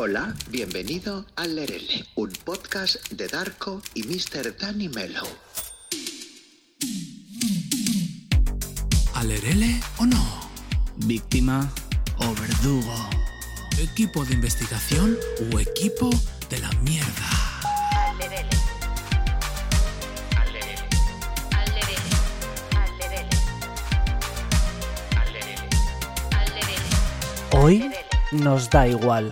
Hola, bienvenido a Lerele, un podcast de Darko y Mr. Danny Mello. ¿Alerele o no? ¿Víctima o verdugo? ¿Equipo de investigación o equipo de la mierda? Alderele. Hoy nos da igual.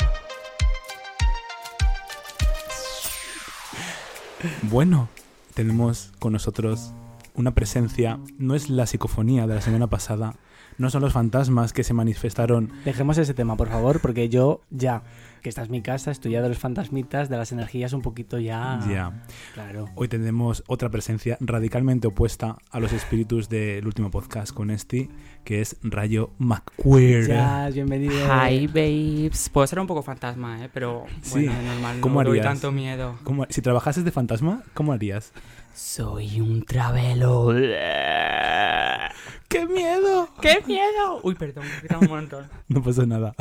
Bueno, tenemos con nosotros una presencia, no es la psicofonía de la semana pasada, no son los fantasmas que se manifestaron. Dejemos ese tema, por favor, porque yo ya, que esta es mi casa, estoy ya de los fantasmitas, de las energías un poquito ya... Ya. Claro. Hoy tenemos otra presencia radicalmente opuesta a los espíritus del último podcast con este, que es Rayo McQueer. Ya, bienvenido. Hi, babes. Puedo ser un poco fantasma, ¿eh? Pero Sí. bueno, normal. ¿Cómo no doy harías? tanto miedo. ¿Cómo- si trabajases de fantasma, ¿cómo harías? Soy un travelo. ¡Qué miedo! ¡Qué miedo! Uy, perdón, me he quitado un montón. No pasa nada.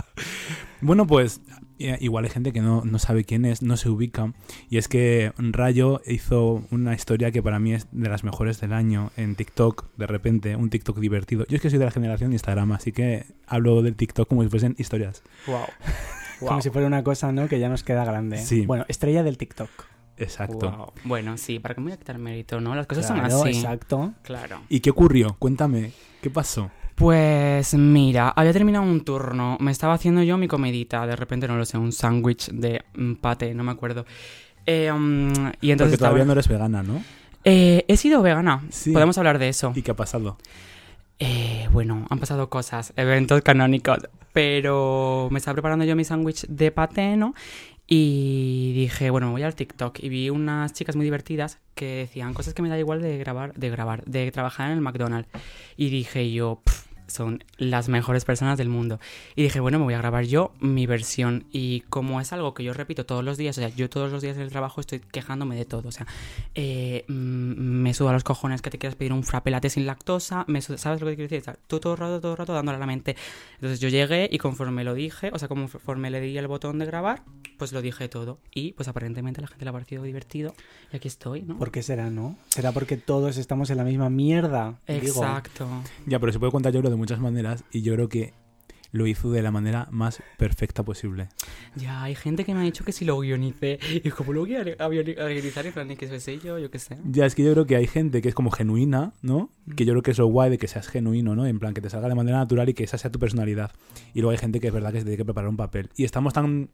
Bueno, pues eh, igual hay gente que no, no sabe quién es, no se ubica. Y es que Rayo hizo una historia que para mí es de las mejores del año en TikTok, de repente, un TikTok divertido. Yo es que soy de la generación de Instagram, así que hablo del TikTok como si fuesen historias. Wow. Como si fuera una cosa, ¿no? Que ya nos queda grande. Sí. Bueno, estrella del TikTok. Exacto. Bueno, sí, para que me voy a quitar mérito, ¿no? Las cosas Claro, son así. exacto. Claro. ¿Y qué ocurrió? Cuéntame, ¿qué pasó? Pues mira, había terminado un turno, me estaba haciendo yo mi comidita, de repente no lo sé, un sándwich de mm, pate, no me acuerdo. Eh, um, y entonces Porque todavía estaba- no eres vegana, ¿no? Eh, he sido vegana, Sí. podemos hablar de eso. ¿Y qué ha pasado? Eh, bueno, han pasado cosas, eventos canónicos, pero me estaba preparando yo mi sándwich de paté, ¿no? Y dije, bueno, me voy al TikTok y vi unas chicas muy divertidas que decían cosas que me da igual de grabar, de grabar, de trabajar en el McDonald's. Y dije yo, "Pff, son las mejores personas del mundo. Y dije, bueno, me voy a grabar yo mi versión. Y como es algo que yo repito todos los días, o sea, yo todos los días en el trabajo estoy quejándome de todo. O sea, eh, mm, me suda los cojones que te quieras pedir un frappe latte sin lactosa. Me ¿Sabes lo que quiero decir? O sea, tú todo el rato, todo el rato dándole a la mente. Entonces yo llegué y conforme lo dije, o sea, conforme le di el botón de grabar, pues lo dije todo. Y pues aparentemente a la gente le ha parecido divertido. Y aquí estoy, ¿no? ¿Por qué será, no? ¿Será porque todos estamos en la misma mierda? Digo. Exacto. Ya, pero se puede contar yo creo de muchas maneras y yo creo que lo hizo de la manera más perfecta posible. Ya, hay gente que me ha dicho que si lo guionicé. Y como lo voy a a guioni- a guionizar, en plan, que sé yo, yo qué sé. Ya, es que yo creo que hay gente que es como genuina, ¿no? Que yo creo que es lo guay de que seas genuino, ¿no? En plan, que te salga de manera natural y que esa sea tu personalidad. Y luego hay gente que es verdad que se tiene que preparar un papel. Y estamos tan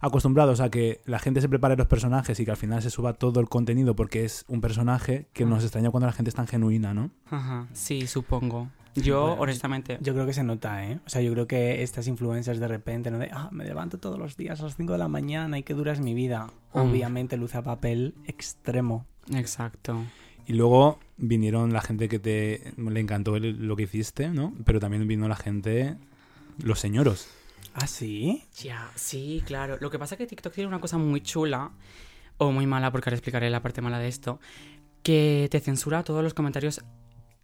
acostumbrados a que la gente se prepare los personajes y que al final se suba todo el contenido porque es un personaje que nos extraña cuando la gente es tan genuina, ¿no? Ajá, sí, supongo. Yo, Bueno, honestamente. Yo creo que se nota, ¿eh? O sea, yo creo que estas influencers de repente, ¿no? De, ah, me levanto todos los días a las 5 de la mañana y qué dura es mi vida. Mm. Obviamente luce a papel extremo. Exacto. Y luego vinieron la gente que te le encantó el- lo que hiciste, ¿no? Pero también vino la gente, los señoros. ¿Ah, sí? Ya, sí, claro. Lo que pasa es que TikTok tiene una cosa muy chula, o muy mala, porque ahora explicaré la parte mala de esto, que te censura todos los comentarios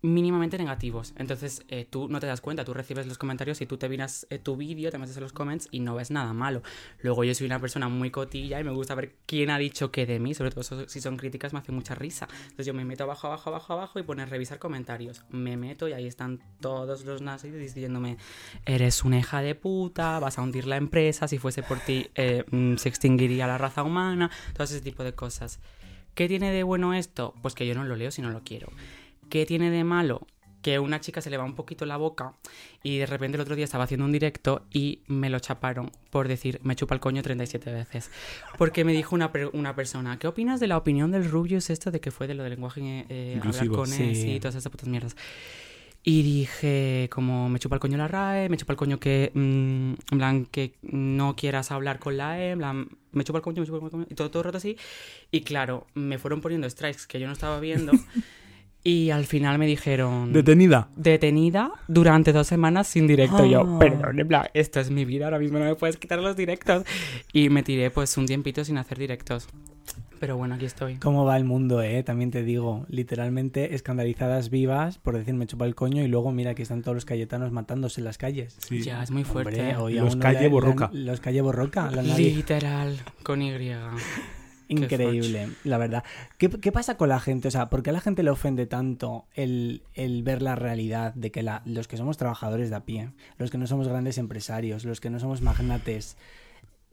mínimamente negativos. Entonces eh, tú no te das cuenta, tú recibes los comentarios y tú te miras eh, tu vídeo, te metes en los comments y no ves nada malo. Luego yo soy una persona muy cotilla y me gusta ver quién ha dicho qué de mí, sobre todo si son críticas me hace mucha risa. Entonces yo me meto abajo, abajo, abajo, abajo y pone revisar comentarios. Me meto y ahí están todos los nazis diciéndome eres una hija de puta, vas a hundir la empresa, si fuese por ti eh, mm, se extinguiría la raza humana, todo ese tipo de cosas. ¿Qué tiene de bueno esto? Pues que yo no lo leo si no lo quiero. ¿Qué tiene de malo? Que una chica se le va un poquito la boca y de repente el otro día estaba haciendo un directo y me lo chaparon por decir me chupa el coño 37 veces. Porque me dijo una, una persona, ¿qué opinas de la opinión del Rubius esto de que fue de lo del lenguaje eh, hablar con él sí. y todas esas putas mierdas? Y dije, como me chupa el coño la RAE, me chupa el coño que, mm, en plan, que no quieras hablar con la E, en plan, me chupa el coño, me chupa el coño, y todo, todo el rato así. Y claro, me fueron poniendo strikes que yo no estaba viendo. y al final me dijeron... Detenida. Detenida durante dos semanas sin directo. Y Ah. Yo, perdón, en plan, esto es mi vida, ahora mismo no me puedes quitar los directos. Y me tiré pues un tiempito sin hacer directos. Pero bueno, aquí estoy. ¿Cómo va el mundo, eh? También te digo, literalmente escandalizadas vivas por decir me chupa el coño y luego mira que están todos los cayetanos matándose en las calles. Sí. Ya, es muy fuerte. Hombre, hoy Los calle le- le- borroca. Los calle borroca. la nariz. Literal, con Y. Increíble, la verdad. ¿Qué, qué pasa con la gente? O sea, ¿por qué a la gente le ofende tanto el, el ver la realidad de que la- los que somos trabajadores de a pie, los que no somos grandes empresarios, los que no somos magnates,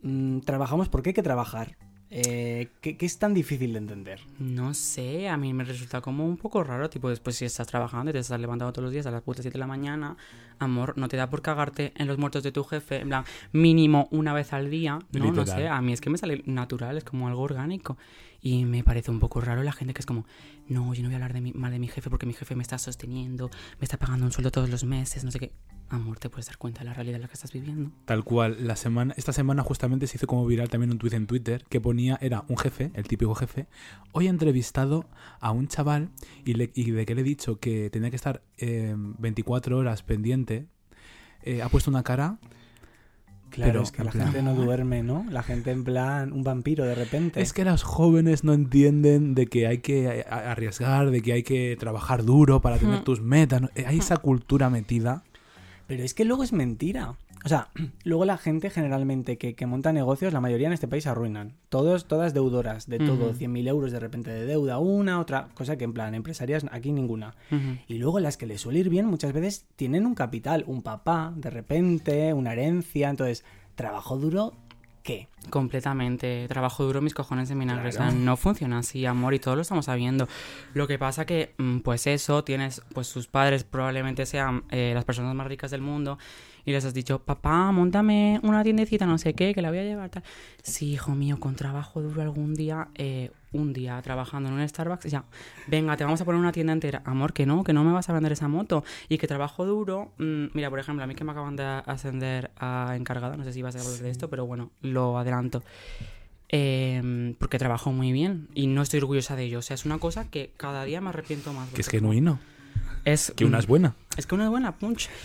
mm, trabajamos porque hay que trabajar? Eh, ¿qué, qué es tan difícil de entender? No sé, a mí me resulta como un poco raro, tipo, después si estás trabajando y te estás levantando todos los días a las putas 7 de la mañana, amor, no te da por cagarte en los muertos de tu jefe, en plan, mínimo una vez al día, no, no sé, a mí es que me sale natural, es como algo orgánico. Y me parece un poco raro la gente que es como, no, yo no voy a hablar de mi, mal de mi jefe porque mi jefe me está sosteniendo, me está pagando un sueldo todos los meses, no sé qué. Amor, te puedes dar cuenta de la realidad en la que estás viviendo. Tal cual, la semana, esta semana justamente se hizo como viral también un tuit en Twitter que ponía, era un jefe, el típico jefe, hoy he entrevistado a un chaval y, le- y de que le he dicho que tenía que estar eh, 24 horas pendiente, eh, ha puesto una cara, Claro, Pero, es que la plan- gente no duerme, ¿no? La gente en plan un vampiro de repente. es que los jóvenes no entienden de que hay que arriesgar, de que hay que trabajar duro para tener tus metas, ¿no? Hay esa cultura metida. Pero es que luego es mentira. O sea, luego la gente generalmente que, que monta negocios, la mayoría en este país arruinan. Todos, todas deudoras, de todo, Ujú. 100.000 euros de repente de deuda, una, otra, cosa que en plan, empresarias aquí ninguna. Y luego las que les suele ir bien muchas veces tienen un capital, un papá, de repente, una herencia, entonces, trabajo duro, ¿qué? Completamente. Trabajo duro, mis cojones en vinagre. O sea, Claro. no funciona así, amor, y todos lo estamos sabiendo. Lo que pasa que, mm, pues eso, tienes, pues sus padres probablemente sean eh, las personas más ricas del mundo y les has dicho, papá, montame una tiendecita, no sé qué, que la voy a llevar tal. Sí, hijo mío, con trabajo duro algún día, eh, un día trabajando en un Starbucks, ya, venga, te vamos a poner una tienda entera. Amor, que no, que no me vas a vender esa moto. Y que trabajo duro, mm, mira, por ejemplo, a mí que me acaban de ascender a encargada, no sé si vas a hablar de esto, pero bueno, lo adelanto. Eh, porque trabajo muy bien y no estoy orgullosa de ello. O sea, es una cosa que cada día me arrepiento más. Que es genuino, Es, que una es buena. Es que una buena, punch.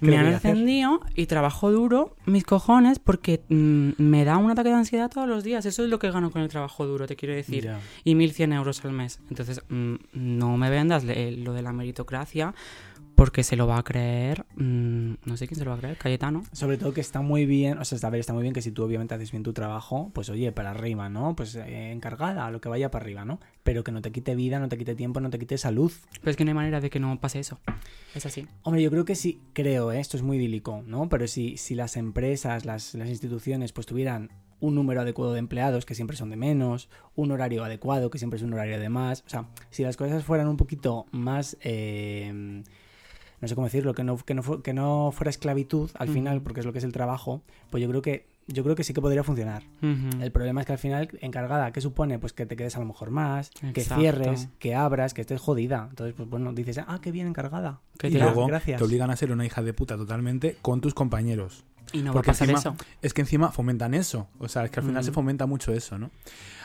¿Qué Me han encendido y trabajo duro, mis cojones, porque mm, me da un ataque de ansiedad todos los días. Eso es lo que gano con el trabajo duro, te quiero decir. Ya. Y 1.100 euros al mes. Entonces, mm, no me vendas le- lo de la meritocracia, porque se lo va a creer. mm, no sé quién se lo va a creer, Cayetano. Sobre todo que está muy bien, o sea, a ver, está muy bien que si tú obviamente haces bien tu trabajo, pues oye, para arriba, ¿no? Pues eh, encargada, lo que vaya para arriba, ¿no? Pero que no te quite vida, no te quite tiempo, no te quite salud. Pero es que no hay manera de que no pase eso. Es así. Hombre, yo creo que sí, creo, ¿eh? esto es muy idílico, ¿no? Pero si, si las empresas, las, las instituciones, pues tuvieran un número adecuado de empleados, que siempre son de menos, un horario adecuado, que siempre es un horario de más, o sea, si las cosas fueran un poquito más... eh, no sé cómo decirlo, que no, que no, fu- que no fuera esclavitud al final, porque es lo que es el trabajo, pues yo creo que yo creo que sí que podría funcionar. El problema es que al final, encargada, ¿qué supone? Pues que te quedes a lo mejor más, que cierres, que abras, que estés jodida. Entonces, pues bueno, dices, ah, qué bien encargada. Que Y te luego gracias. te obligan a ser una hija de puta totalmente con tus compañeros. Y no Porque va a pasar encima- eso. Es que encima fomentan eso. O sea, es que al final se fomenta mucho eso, ¿no?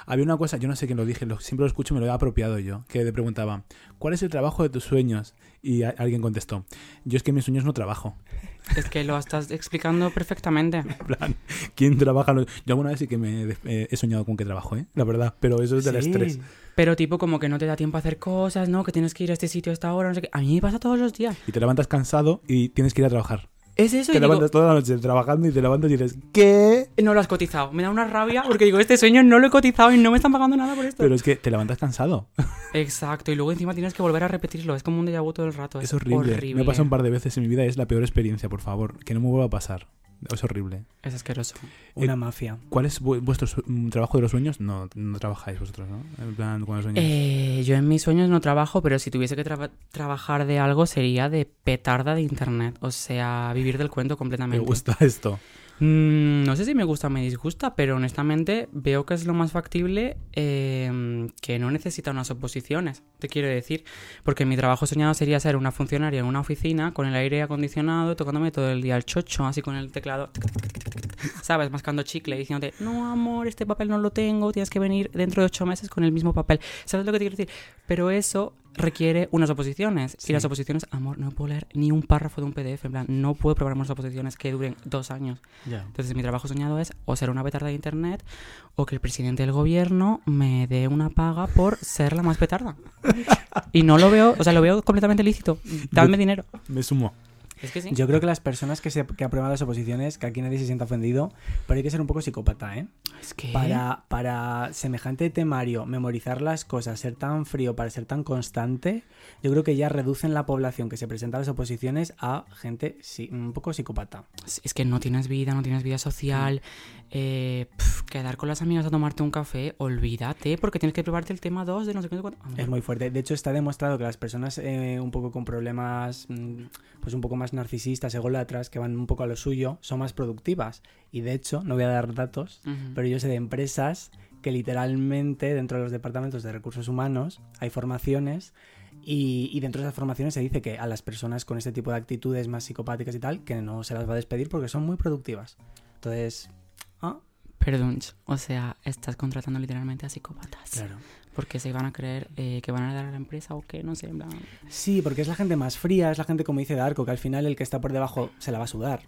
Había una cosa, yo no sé quién lo dije, lo- siempre lo escucho y me lo he apropiado yo, que le preguntaba, ¿cuál es el trabajo de tus sueños? Y a- alguien contestó, yo es que en mis sueños no trabajo. Es que lo estás explicando perfectamente. En plan, ¿quién trabaja? Yo alguna vez sí que me eh, he soñado con que trabajo, ¿eh? La verdad, pero eso es del Sí. estrés. Pero tipo como que no te da tiempo a hacer cosas, ¿no? Que tienes que ir a este sitio a esta hora, no sé qué. A mí me pasa todos los días. Y te levantas cansado y tienes que ir a trabajar. Es eso y digo, levantas toda la noche trabajando y te levantas y dices, ¿qué? no lo has cotizado. Me da una rabia porque digo, este sueño no lo he cotizado y no me están pagando nada por esto. Pero es que te levantas cansado. Exacto, y luego encima tienes que volver a repetirlo. Es como un déjà vu todo el rato. Es, Es horrible. horrible. Me ha pasado un par de veces en mi vida y es la peor experiencia, por favor. Que no me vuelva a pasar. Es horrible. Es asqueroso. Una Eh, mafia. ¿Cuál es vu- vuestro mm, trabajo de los sueños? No, no trabajáis vosotros, ¿no? En plan, con los sueños. Eh, yo en mis sueños no trabajo, pero si tuviese que traba- trabajar de algo sería de petarda de internet. O sea, vivir del cuento me completamente. gusta esto. Mm, no sé si me gusta o me disgusta, pero honestamente veo que es lo más factible eh, que no necesita unas oposiciones, te quiero decir. Porque mi trabajo soñado sería ser una funcionaria en una oficina con el aire acondicionado, tocándome todo el día el chocho, así con el teclado. ¿sabes? Mascando chicle, diciéndote, no, amor, este papel no lo tengo, tienes que venir dentro de ocho meses con el mismo papel. ¿Sabes lo que te quiero decir? Pero eso requiere unas oposiciones. Sí. Y las oposiciones, amor, no puedo leer ni un párrafo de un PDF, en plan, no puedo probar unas oposiciones que duren dos años. Entonces mi trabajo soñado es o ser una petarda de internet o que el presidente del gobierno me dé una paga por ser la más petarda. Y no lo veo, o sea, lo veo completamente lícito. Dadme dinero. Me sumo. Es que sí. Yo creo que las personas que, se, que aprueban las oposiciones, que aquí nadie se sienta ofendido, pero hay que ser un poco psicópata, ¿eh? es que Para, para semejante temario, memorizar las cosas, ser tan frío, para ser tan constante, yo creo que ya reducen la población que se presenta a las oposiciones a gente sí, un poco psicópata. es que no tienes vida, no tienes vida social. eh, pf, quedar con las amigas a tomarte un café, olvídate, porque tienes que probarte el tema 2 de no sé qué. Es muy fuerte. De hecho, está demostrado que las personas eh, un poco con problemas, mm, pues un poco más narcisistas, ególatras, que van un poco a lo suyo, son más productivas. Y de hecho, no voy a dar datos, pero yo sé de empresas que literalmente dentro de los departamentos de recursos humanos hay formaciones y, y dentro de esas formaciones se dice que a las personas con este tipo de actitudes más psicopáticas y tal, que no se las va a despedir porque son muy productivas. Entonces, ah, Perdón, o sea, estás contratando literalmente a psicópatas. claro. Porque se van a creer eh, que van a dar a la empresa o qué, no sé, en plan. Sí, porque es la gente más fría, es la gente como dice Darko, que al final el que está por debajo se la va a sudar.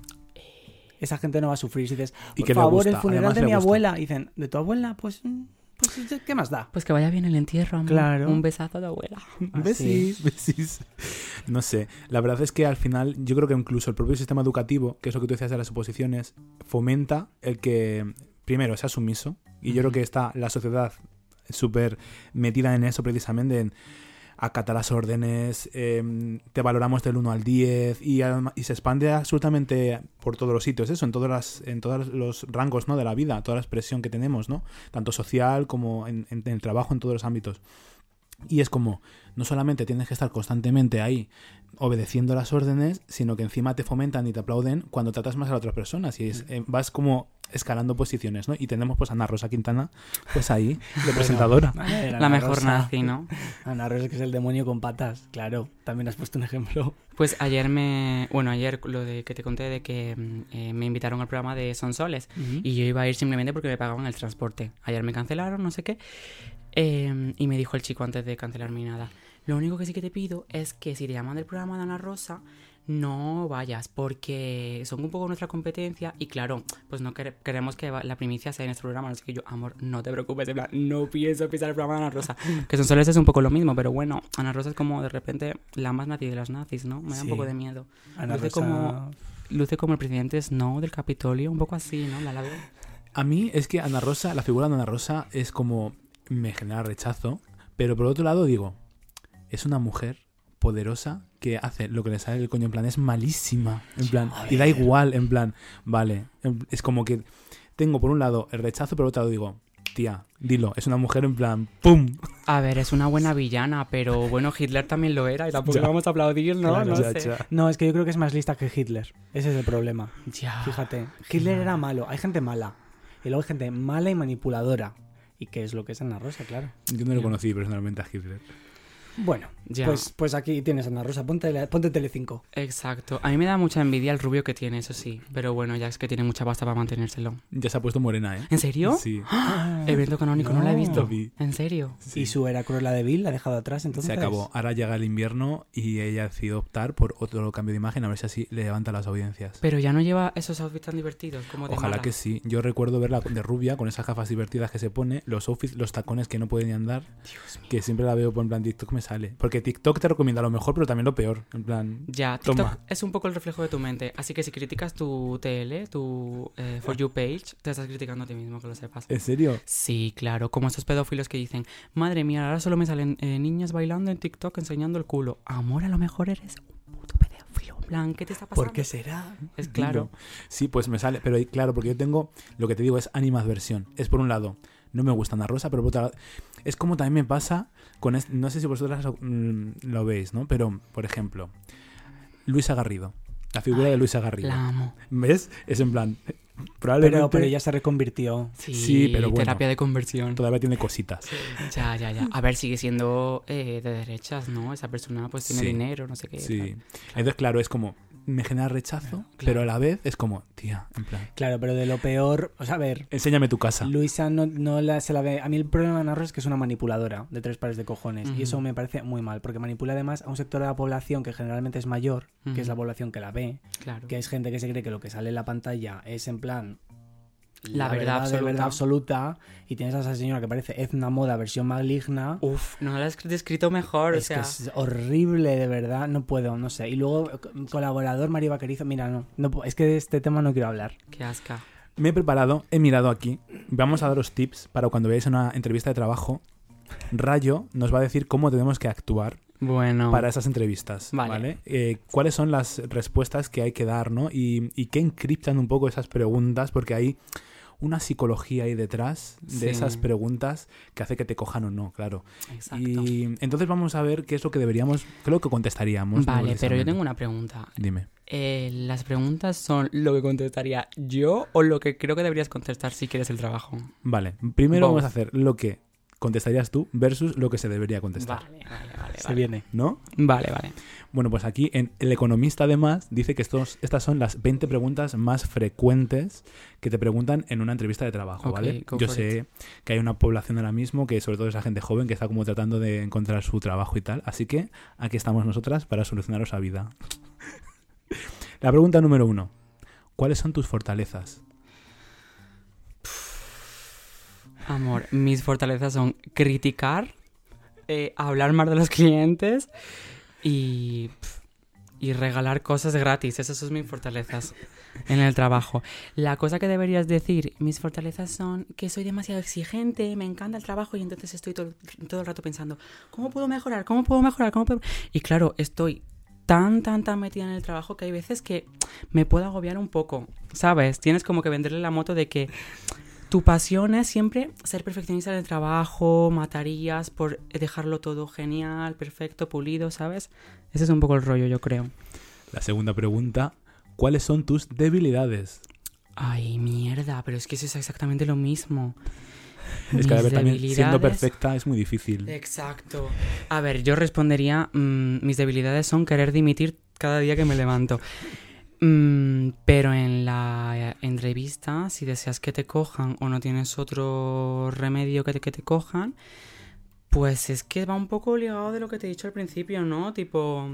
Esa gente no va a sufrir. Si dices, Y por que favor, el funeral además de mi gusta. abuela. Y dicen, ¿de tu abuela? Pues, mm, pues ¿qué más da? Pues que vaya bien el entierro, amor. Claro. Un besazo de abuela. Besis, besis. No sé, la verdad es que al final yo creo que incluso el propio sistema educativo, que es lo que tú decías de las oposiciones, fomenta el que primero sea sumiso. Y yo creo que está la sociedad súper metida en eso precisamente, en acatar las órdenes, eh, te valoramos del 1 al 10 y, se expande absolutamente por todos los sitios, eso, en, todas las, en todos los rangos ¿no? de la vida, toda la expresión que tenemos, ¿no? tanto social como en- en- en el trabajo, en todos los ámbitos. Y es como, no solamente tienes que estar constantemente ahí obedeciendo las órdenes, sino que encima te fomentan y te aplauden cuando tratas más a las otras personas. Y es- eh, vas como escalando posiciones, ¿no? Y tenemos pues a Ana Rosa Quintana, pues ahí, de presentadora. La mejor Rosa. nazi, ¿no? Ana Rosa, que es el demonio con patas. Claro, también has puesto un ejemplo. Pues ayer me. Bueno, ayer lo de que te conté de que mm, eh, me invitaron al programa de Sonsoles. Y yo iba a ir simplemente porque me pagaban el transporte. Ayer me cancelaron, no sé qué. Eh, y me dijo el chico antes de cancelarme y nada. Lo único que sí que te pido es que si te llaman del programa de Ana Rosa, no vayas, porque son un poco nuestra competencia. Y claro, pues no quere- queremos que la primicia sea en este programa. Así que yo, amor, no te preocupes, en plan, no pienso pisar el programa de Ana Rosa. Que Sonsoles es un poco lo mismo, pero bueno, Ana Rosa es como de repente la más nazi de las nazis, ¿no? Me da Sí. un poco de miedo. Ana Luce Rosa... como- Luce como el presidente Snow del Capitolio, un poco así, ¿no? La, la veo. A mí es que Ana Rosa, la figura de Ana Rosa es como, me genera rechazo, pero por otro lado digo, es una mujer poderosa que hace lo que le sale del coño, en plan, es malísima, en plan, y da igual, en plan, vale, es como que tengo por un lado el rechazo, pero por otro lado digo, tía, dilo, es una mujer en plan, ¡pum! A ver, es una buena villana, pero bueno, Hitler también lo era y tampoco Ya. le vamos a aplaudir, ¿no? Claro, no Ya, sé. ya. No, es que yo creo que es más lista que Hitler. Ese es el problema. Ya. Fíjate, Hitler era malo. Hay gente mala. Y luego hay gente mala y manipuladora. ¿Y qué es lo que es Ana Rosa, claro? Yo no lo conocí personalmente a Hitler. Bueno, Ya. pues, pues aquí tienes a Ana Rosa. Ponte, ponte Telecinco. Exacto. A mí me da mucha envidia el rubio que tiene, eso sí. Pero bueno, ya es que tiene mucha pasta para mantenérselo. Ya se ha puesto morena, ¿eh? ¿En serio? Sí. Evento canónico, no, la he No. visto. Lo vi. ¿En serio? sí. Y su era Cruella de Vil la ha dejado atrás, entonces. Se acabó. Ahora llega el invierno y ella ha decidido optar por otro cambio de imagen a ver si así le levanta las audiencias. Pero ya no lleva esos outfits tan divertidos como de Ojalá mala. que sí. Yo recuerdo verla de rubia con esas gafas divertidas que se pone, los outfits, los tacones que no puede ni andar, Dios mío. que siempre la veo por en plan TikTok me sale. Porque TikTok te recomienda lo mejor, pero también lo peor. En plan, Ya, TikTok Toma. es un poco el reflejo de tu mente. Así que si criticas tu TL, tu eh, For You page, te estás criticando a ti mismo, que lo sepas. ¿en serio? Sí, claro, como esos pedófilos que dicen, madre mía, ahora solo me salen eh, niñas bailando en TikTok enseñando el culo. Amor, a lo mejor eres un puto pedófilo. En plan, ¿qué te está pasando? ¿Por qué será? Es claro. Sí, pues me sale. Pero claro, porque yo tengo, lo que te digo es animadversión. Es por un lado, no me gusta Ana Rosa, pero por otro lado, es como también me pasa con, este- no sé si vosotras mm, lo veis, ¿no? Pero, por ejemplo, Luisa Garrido. La figura de Luisa Garrido. La amo. ¿Ves? Es en plan, probablemente Pero, pero ya se reconvirtió. Sí, Sí, pero bueno. terapia de conversión. todavía tiene cositas. Ya, ya, ya. A ver, sigue siendo eh, de derechas, ¿no? Esa persona pues tiene Sí. dinero, no sé qué. Sí. tal. Entonces, claro, es como, me genera rechazo, Claro. pero a la vez es como, tía, en plan, Claro, pero de lo peor, o sea, a ver, enséñame tu casa. Luisa no, no la, se la ve. A mí el problema de Narro es que es una manipuladora de tres pares de cojones. Y eso me parece muy mal, porque manipula además a un sector de la población que generalmente es mayor, que es la población que la ve, Claro. que es gente que se cree que lo que sale en la pantalla es en plan. La verdad de absoluta. verdad absoluta. Y tienes a esa señora que parece Ezna Moda versión maligna. Uf, no lo has descrito mejor, o es sea. que es horrible, de verdad. No puedo, no sé. Y luego, eh, colaborador Mario Vaquerizo. Mira, no, Es que de este tema no quiero hablar. Qué asca. Me he preparado, he mirado aquí. Vamos a daros tips para cuando veáis una entrevista de trabajo. Rayo nos va a decir cómo tenemos que actuar Bueno. para esas entrevistas. Vale. Vale. Eh, ¿Cuáles son las respuestas que hay que dar, no? Y, y qué encriptan un poco esas preguntas, porque hay una psicología ahí detrás de Sí. esas preguntas que hace que te cojan o no, claro. Exacto. Y entonces vamos a ver qué es lo que deberíamos, creo que contestaríamos. ¿no? Vale, pero yo tengo una pregunta. Dime. Eh, ¿Las preguntas son lo que contestaría yo o lo que creo que deberías contestar si quieres el trabajo? Vale, primero Both. vamos a hacer lo que contestarías tú versus lo que se debería contestar. Vale, vale, vale. Se vale. viene. ¿No? Vale, vale. Bueno, pues aquí en El Economista además dice que estos, estas son las 20 preguntas más frecuentes que te preguntan en una entrevista de trabajo, ¿vale? Yo sé que hay una población ahora mismo que sobre todo es la gente joven que está como tratando de encontrar su trabajo y tal, así que aquí estamos nosotras para solucionaros la vida. la pregunta número uno. ¿Cuáles son tus fortalezas? Amor, mis fortalezas son criticar, eh, hablar mal de los clientes y, y regalar cosas gratis. Esas son mis fortalezas en el trabajo. La cosa que deberías decir, mis fortalezas son que soy demasiado exigente, me encanta el trabajo y entonces estoy todo, todo el rato pensando, ¿cómo puedo mejorar? ¿Cómo puedo mejorar? ¿Cómo puedo-?". Y claro, estoy tan, tan, tan metida en el trabajo que hay veces que me puedo agobiar un poco, ¿sabes? Tienes como que venderle la moto de que tu pasión es siempre ser perfeccionista en el trabajo, matarías por dejarlo todo genial, perfecto, pulido, ¿sabes? Ese es un poco el rollo, yo creo. La segunda pregunta. ¿Cuáles son tus debilidades? Ay, mierda, pero es que eso es exactamente lo mismo. Es que a ver, también siendo perfecta es muy difícil. Exacto. A ver, yo respondería, mm, mis debilidades son querer dimitir cada día que me levanto. Mm, pero en la entrevista, si deseas que te cojan o no tienes otro remedio que te, que te cojan, pues es que va un poco ligado de lo que te he dicho al principio, ¿no? Tipo,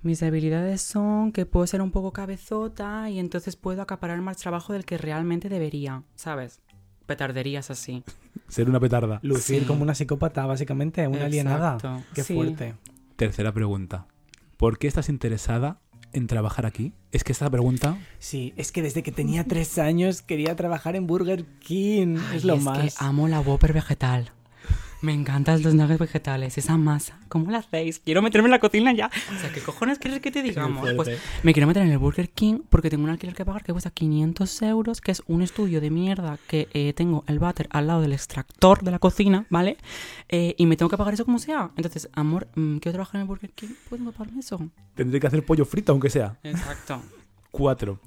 mis debilidades son que puedo ser un poco cabezota y entonces puedo acaparar más trabajo del que realmente debería, ¿sabes? Petarderías así. Ser una petarda. Lucir Sí. como una psicópata, básicamente, una alienada. Exacto. Qué Sí. fuerte. Tercera pregunta. ¿Por qué estás interesada en trabajar aquí? Es que esta pregunta Sí, es que desde que tenía tres años quería trabajar en Burger King. Ay, es lo que más. amo la Whopper vegetal. Me encantan los nuggets vegetales, esa masa. ¿Cómo la hacéis? Quiero meterme en la cocina ya. O sea, ¿qué cojones quieres que te digamos? Pues me quiero meter en el Burger King porque tengo un alquiler que pagar que cuesta 500 euros, que es un estudio de mierda que eh, tengo el váter al lado del extractor de la cocina, ¿vale? Eh, y me tengo que pagar eso como sea. Entonces, amor, mm, quiero trabajar en el Burger King, ¿puedo pagarme eso? tendré que hacer pollo frito, aunque sea. Exacto. Cuatro.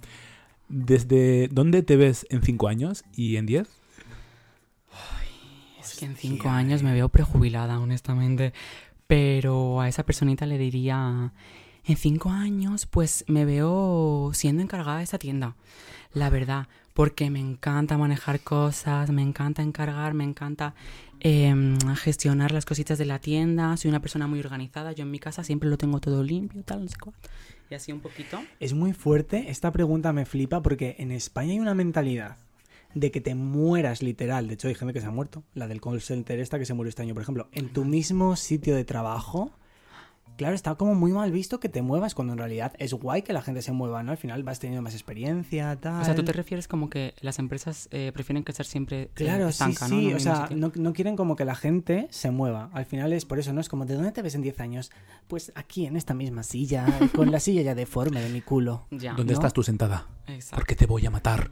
¿Desde dónde te ves en cinco años y en diez? Es que en cinco años me veo prejubilada, honestamente. Pero a esa personita le diría, en cinco años, pues me veo siendo encargada de esta tienda. La verdad, porque me encanta manejar cosas, me encanta encargar, me encanta em, gestionar las cositas de la tienda. Soy una persona muy organizada. Yo en mi casa siempre lo tengo todo limpio, tal, no sé cuál. Y así un poquito. Es muy fuerte. Esta pregunta me flipa porque en España hay una mentalidad de que te mueras literal. De hecho, hay gente que se ha muerto. La del call center esta que se murió este año, por ejemplo. En tu mismo sitio de trabajo. Claro, está como muy mal visto que te muevas cuando en realidad es guay que la gente se mueva, ¿no? Al final vas teniendo más experiencia, tal. O sea, tú te refieres como que las empresas eh, prefieren que estar siempre eh, Claro, sí, estanca, sí. un O sea, no, no quieren como que la gente se mueva. Al final es por eso, ¿no? Es como, ¿de dónde te ves en 10 años? Pues aquí, en esta misma silla, con la silla ya deforme de mi culo. Ya. ¿Dónde ¿no? estás tú sentada? Exacto. Porque te voy a matar.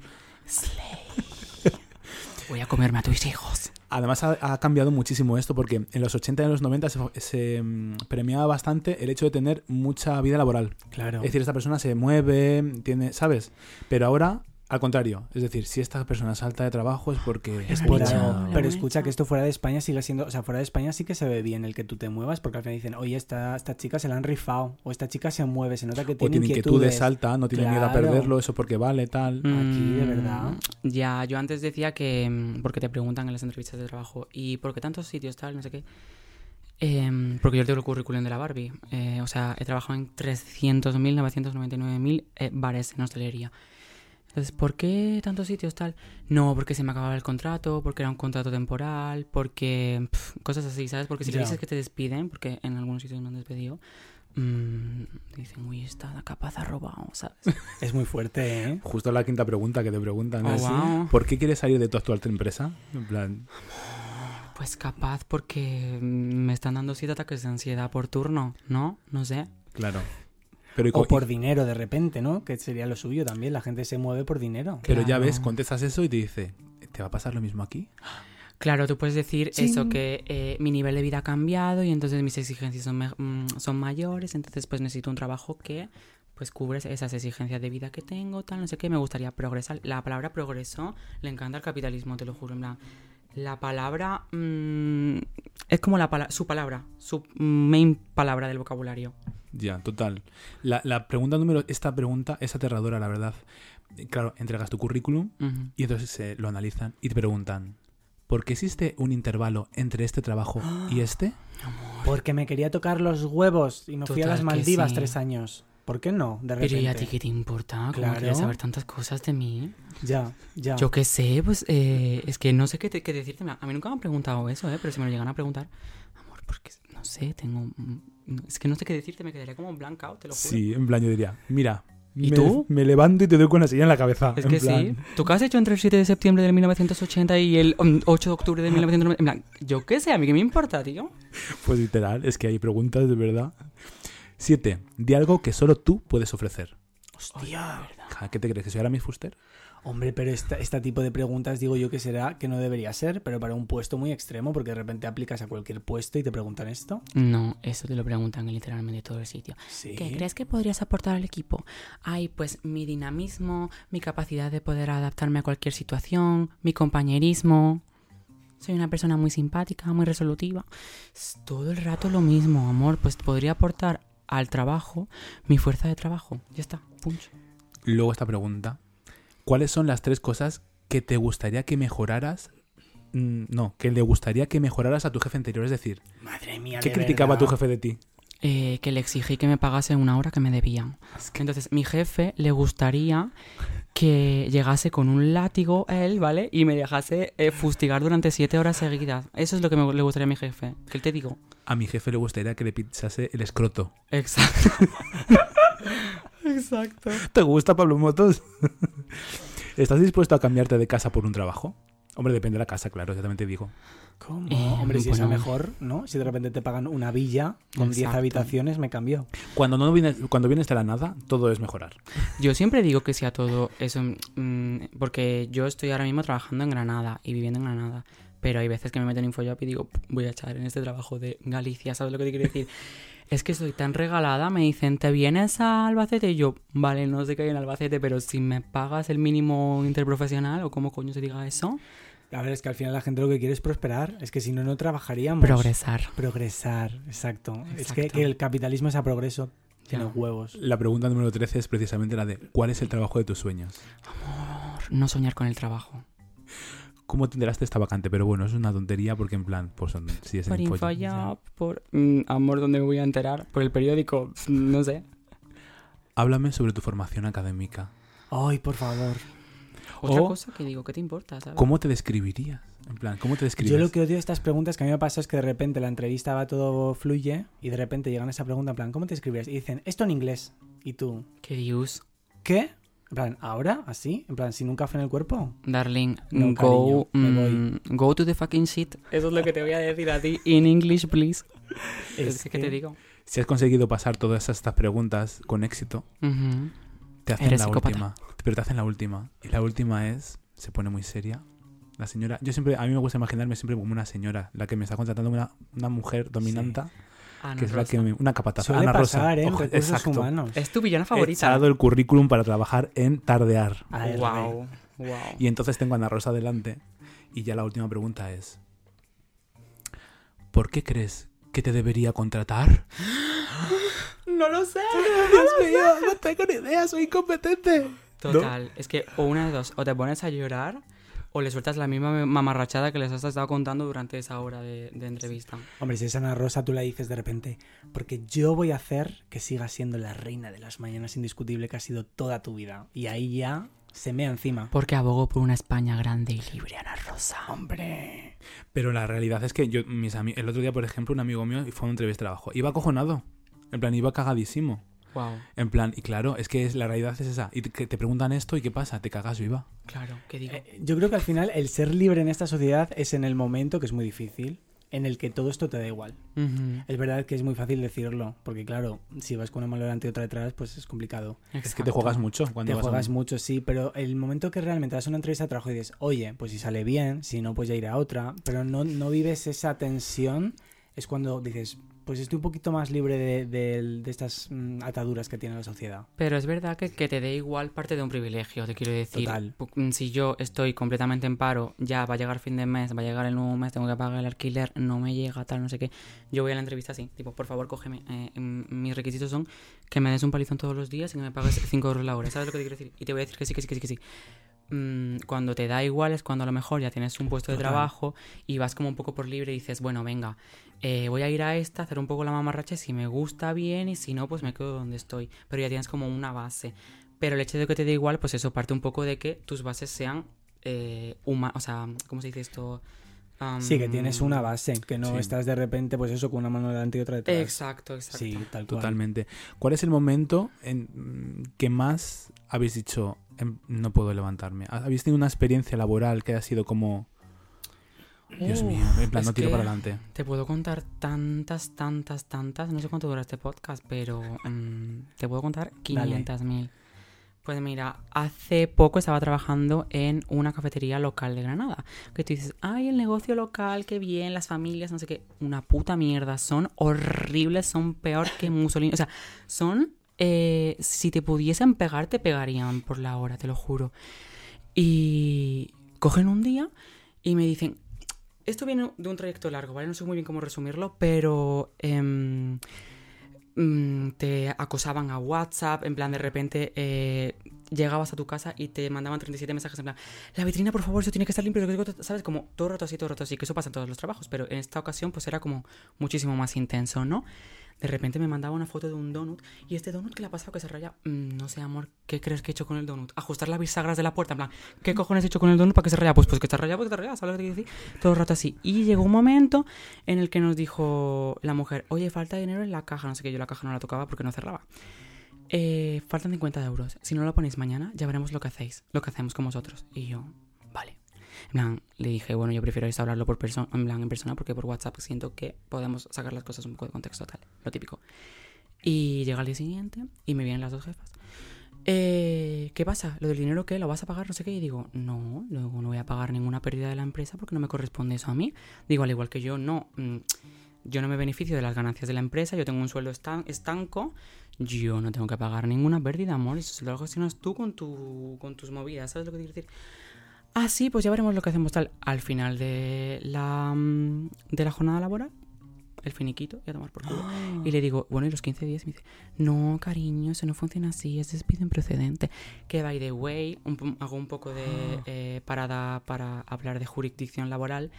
Voy a comerme a tus hijos. Además ha, ha cambiado muchísimo esto porque en los 80 y en los 90 se, se, mm, premiaba bastante el hecho de tener mucha vida laboral. Claro. Es decir, esta persona se mueve, tiene, ¿sabes? Pero ahora Al contrario, es decir, si esta persona salta de trabajo es porque Es han Pero escucha que esto fuera de España sigue siendo, o sea, fuera de España sí que se ve bien el que tú te muevas, porque al final dicen, oye, esta, esta chica se la han rifado, o esta chica se mueve, se nota que o tiene tiene inquietud de inquietudes. salta, no tiene miedo a Claro. perderlo, eso porque vale, tal. Aquí, de Mm, verdad. Ya, yo antes decía que. mm, Porque te preguntan en las entrevistas de trabajo. ¿Y por qué tantos sitios tal? No sé qué. Em, porque yo tengo el currículum de la Barbie. Eh, o sea, he trabajado en 300.000, 999.000 eh, bares en hostelería. Entonces, ¿por qué tantos sitios tal? No, porque se me acababa el contrato, porque era un contrato temporal, porque. cosas así, ¿sabes? Porque si le Ya. dices que te despiden, porque en algunos sitios me han despedido. mm, dicen, uy, está capaz ha robado, ¿sabes? Es muy fuerte, ¿eh? Justo la quinta pregunta que te preguntan Oh, es, wow. ¿por qué quieres salir de tu actual empresa? En plan, Pues capaz porque me están dando siete ataques de ansiedad por turno, ¿no? No sé. claro. Pero, O por dinero de repente, ¿no? Que sería lo suyo también, la gente se mueve por dinero. pero ya Claro. ves, contestas eso y te dice, ¿te va a pasar lo mismo aquí? Claro, tú puedes decir eso, que eh, mi nivel de vida ha cambiado y entonces mis exigencias son, mm, son mayores, entonces pues necesito un trabajo que pues cubre esas exigencias de vida que tengo, tal, no sé qué, me gustaría progresar. La palabra progreso le encanta al capitalismo, te lo juro, en plan. La palabra mm, es como la pala- su palabra, su main palabra del vocabulario. Ya, total. La, la pregunta número, esta pregunta es aterradora, la verdad. Claro, entregas tu currículum y entonces eh, lo analizan y te preguntan, ¿por qué existe un intervalo entre este trabajo y este? Porque me quería tocar los huevos y me fui a las Maldivas sí. tres años. ¿Por qué no? De repente. Pero ¿y a ti qué te importa? ¿Cómo Claro. quieres saber tantas cosas de mí? Ya, ya. Yo qué sé, pues eh, es que no sé qué, te- qué decirte. A mí nunca me han preguntado eso, ¿eh? Pero si me lo llegan a preguntar, amor, porque no sé, tengo... mm, Es que no sé qué decirte, me quedaría como blackout, te lo juro. Sí, en plan yo diría, mira, ¿Y me, tú? me levanto y te doy con la silla en la cabeza. Es en que plan, sí. ¿Tú qué has hecho entre el 7 de septiembre de 1980 y el mm, 8 de octubre de 1990? En plan, yo qué sé, a mí qué me importa, tío. Pues literal, es que hay preguntas de verdad. Siete, di algo que solo tú puedes ofrecer. Hostia. ¿Qué te crees? ¿Que soy ahora Miss Fuster? Hombre, pero esta- este tipo de preguntas digo yo que será que no debería ser, pero para un puesto muy extremo, porque de repente aplicas a cualquier puesto y te preguntan esto. No, eso te lo preguntan en literalmente todo el sitio. Sí. ¿Qué crees que podrías aportar al equipo? Ay, pues mi dinamismo, mi capacidad de poder adaptarme a cualquier situación, mi compañerismo. Soy una persona muy simpática, muy resolutiva. Es todo el rato lo mismo, amor. Pues podría aportar al trabajo mi fuerza de trabajo. Ya está, punch. Luego esta pregunta. ¿Cuáles son las tres cosas que te gustaría que mejoraras? Mm, No, que le gustaría que mejoraras a tu jefe anterior. Es decir, Madre mía. ¿qué de criticaba verdad. tu jefe de ti? Eh, que le exigí que me pagase una hora que me debían. Entonces, mi jefe le gustaría que llegase con un látigo a él, ¿vale? Y me dejase eh, fustigar durante siete horas seguidas. Eso es lo que me, le gustaría a mi jefe. ¿Qué te digo? A mi jefe le gustaría que le pisase el escroto. Exacto. Exacto. ¿Te gusta Pablo Motos? ¿Estás dispuesto a cambiarte de casa por un trabajo? Hombre, depende de la casa, claro, ya también te digo. ¿Cómo? Eh, Hombre, si es mejor, ¿no? Si de repente te pagan una villa con 10 Exacto. habitaciones, me cambió. Cuando no vienes, cuando vienes de la nada, todo es mejorar. Yo siempre digo que sea todo eso, mm, porque yo estoy ahora mismo trabajando en Granada y viviendo en Granada. Pero hay veces que me meto en Infojob y digo, voy a echar en este trabajo de Galicia, ¿sabes lo que te quiero decir? es que soy tan regalada, me dicen, ¿te vienes a Albacete? Y yo, vale, no sé qué hay en Albacete, pero si me pagas el mínimo interprofesional, o cómo coño se diga eso, A ver, es que al final la gente lo que quiere es prosperar. Es que si no, no trabajaríamos. progresar. Progresar, exacto. Es que, Exacto. que el capitalismo es a progreso. Tiene Ya. huevos. La pregunta número 13 es precisamente la de ¿cuál es el trabajo de tus sueños? No soñar con el trabajo. ¿Cómo te enteraste de esta vacante? Pero bueno, es una tontería porque en plan, pues son, si es en Por. Infojob, por... mm, amor, ¿dónde me voy a enterar? Por el periódico, no sé. Háblame sobre tu formación académica. Ay, por favor. Otra O- cosa que digo, ¿qué te importa? ¿sabes? ¿Cómo te describirías? En plan, ¿cómo te describes? Yo lo que odio de estas preguntas que a mí me pasa es que de repente la entrevista va todo fluye y de repente llegan a esa pregunta en plan, ¿cómo te escribías? Y dicen, esto en inglés. Y tú, ¿Qué dios? ¿qué? En plan, ¿ahora? ¿Así? En plan, sin un café en el cuerpo. Darling, No, go, cariño, me mm, go to the fucking shit. Eso es lo que te voy a decir a ti. In English, please. Es, que, te digo. Si has conseguido pasar todas estas preguntas con éxito, Ujú. te hacen Eres la psicópata. última. Pero te hacen la última. Y la última es, se pone muy seria. La señora, yo siempre, a mí me gusta imaginarme siempre como una señora, la que me está contratando una, una mujer dominante. Ana que es la Rosa. que me- una capataza. Suele Ana Rosa. pasar, ¿eh? En Ojo, recursos exacto. humanos. Es tu villana He favorita. echado el currículum para trabajar en Tardear. Ay, Wow, wow. Y entonces tengo a Ana Rosa delante. Y ya la última pregunta es: ¿Por qué crees que te debería contratar? No lo sé. Dios mío, no tengo ni idea, soy incompetente. Total, es que o una de dos, o te pones a llorar o le sueltas la misma mamarrachada que les has estado contando durante esa hora de, de entrevista. Hombre, si es Ana Rosa, tú la dices de repente, porque yo voy a hacer que siga siendo la reina de las mañanas indiscutible que ha sido toda tu vida. Y ahí ya se mea encima. Porque abogo por una España grande y libre, Ana Rosa. Hombre. Pero la realidad es que yo, mis el otro día, por ejemplo, un amigo mío fue a una entrevista de trabajo. Iba acojonado. En plan, iba cagadísimo. Wow, En plan, y claro, es que es, la realidad es esa. Y te, que te preguntan esto y qué pasa, te cagas viva. claro, ¿qué digo? Eh, Yo creo que al final el ser libre en esta sociedad es en el momento, que es muy difícil, en el que todo esto te da igual. Es verdad que es muy fácil decirlo, porque claro, si vas con una mano delante y otra detrás, pues es complicado. Es que te juegas mucho cuando Te vas a juegas un- mucho, sí, pero el momento que realmente das una entrevista de trabajo y dices, oye, pues si sale bien, si no, pues ya iré a otra, pero no, no vives esa tensión, es cuando dices, pues estoy un poquito más libre de, de- de estas mm, ataduras que tiene la sociedad. Pero es verdad que, que te dé igual parte de un privilegio, te quiero decir. Total. Mm, Si yo estoy completamente en paro, ya va a llegar fin de mes, va a llegar el nuevo mes, tengo que pagar el alquiler, no me llega, tal, no sé qué. Yo voy a la entrevista así, tipo, por favor, cógeme. eh, mm, mis requisitos son que me des un palizón todos los días y que me pagues 5 euros la hora. ¿Sabes lo que te quiero decir? Y te voy a decir que sí, que sí, que sí, que sí. Mm, cuando te da igual es cuando a lo mejor ya tienes un puesto de Total. trabajo y vas como un poco por libre y dices, bueno, venga, eh, voy a ir a esta, hacer un poco la mamarracha, si me gusta bien y si no, pues me quedo donde estoy. Pero ya tienes como una base. Pero el hecho de que te dé igual, pues eso parte un poco de que tus bases sean eh, humanas, o sea, ¿cómo se dice esto? Sí, que tienes una base, que no Sí. estás de repente, pues eso, con una mano delante y otra detrás. Exacto, exacto. Sí, tal cual. Totalmente. ¿Cuál es el momento en mm, que más habéis dicho em, no puedo levantarme? ¿Habéis tenido una experiencia laboral que ha sido como Dios Uf, mío, en plan es no tiro para adelante? Te puedo contar tantas, tantas, tantas. No sé cuánto dura este podcast, pero mm, te puedo contar Dale. 500.000. Pues mira, hace poco estaba trabajando en una cafetería local de Granada. Que tú dices, ay, el negocio local, qué bien, las familias, no sé qué. Una puta mierda. Son horribles, son peor que Mussolini. O sea, son. eh, si te pudiesen pegar, te pegarían por la hora, te lo juro. Y cogen un día y me dicen, esto viene de un trayecto largo, ¿vale? No sé muy bien cómo resumirlo, pero em, mm, te acosaban a WhatsApp, en plan de repente eh, llegabas a tu casa y te mandaban 37 mensajes en plan, la vitrina por favor, eso tiene que estar limpio, ¿sabes? Como todo roto así, todo roto así, que eso pasa en todos los trabajos, pero en esta ocasión pues era como muchísimo más intenso, ¿no? De repente me mandaba una foto de un donut y este donut que le ha pasado que se raya, Mm, no sé amor, ¿qué crees que he hecho con el donut? Ajustar las bisagras de la puerta, en plan, ¿qué cojones he hecho con el donut para que se raya? Pues, pues que está rayado, pues que está rayado, ¿sabes lo que te decir? Todo el rato así. Y llegó un momento en el que nos dijo la mujer, oye, falta dinero en la caja, no sé qué, yo la caja no la tocaba porque no cerraba. Eh, faltan 50 euros. Si no lo ponéis mañana, ya veremos lo que hacéis, lo que hacemos con vosotros. Y yo. En plan, le dije, bueno, yo prefiero hablarlo por persona, en en persona, porque por WhatsApp siento que podemos sacar las cosas un poco de contexto tal, lo típico. Y llega el día siguiente y me vienen las dos jefas. Eh, ¿Qué pasa? ¿Lo del dinero qué? ¿Lo vas a pagar? No sé qué. Y digo, no, luego no voy a pagar ninguna pérdida de la empresa porque no me corresponde eso a mí. Digo, al igual que yo, no. mm, Yo no me beneficio de las ganancias de la empresa, yo tengo un sueldo estan- estanco, yo no tengo que pagar ninguna pérdida, amor. Eso se lo gestionas tú con, tu, con tus movidas, ¿sabes lo que quiero decir? Ah, sí, pues ya veremos lo que hacemos tal. Al final de la, mm, de la jornada laboral, el finiquito y a tomar por culo. Y le digo, bueno, ¿y los 15 días? Y me dice, no, cariño, eso no funciona así, es despido improcedente. Que, by the way, un hago un poco de eh, parada para hablar de jurisdicción laboral.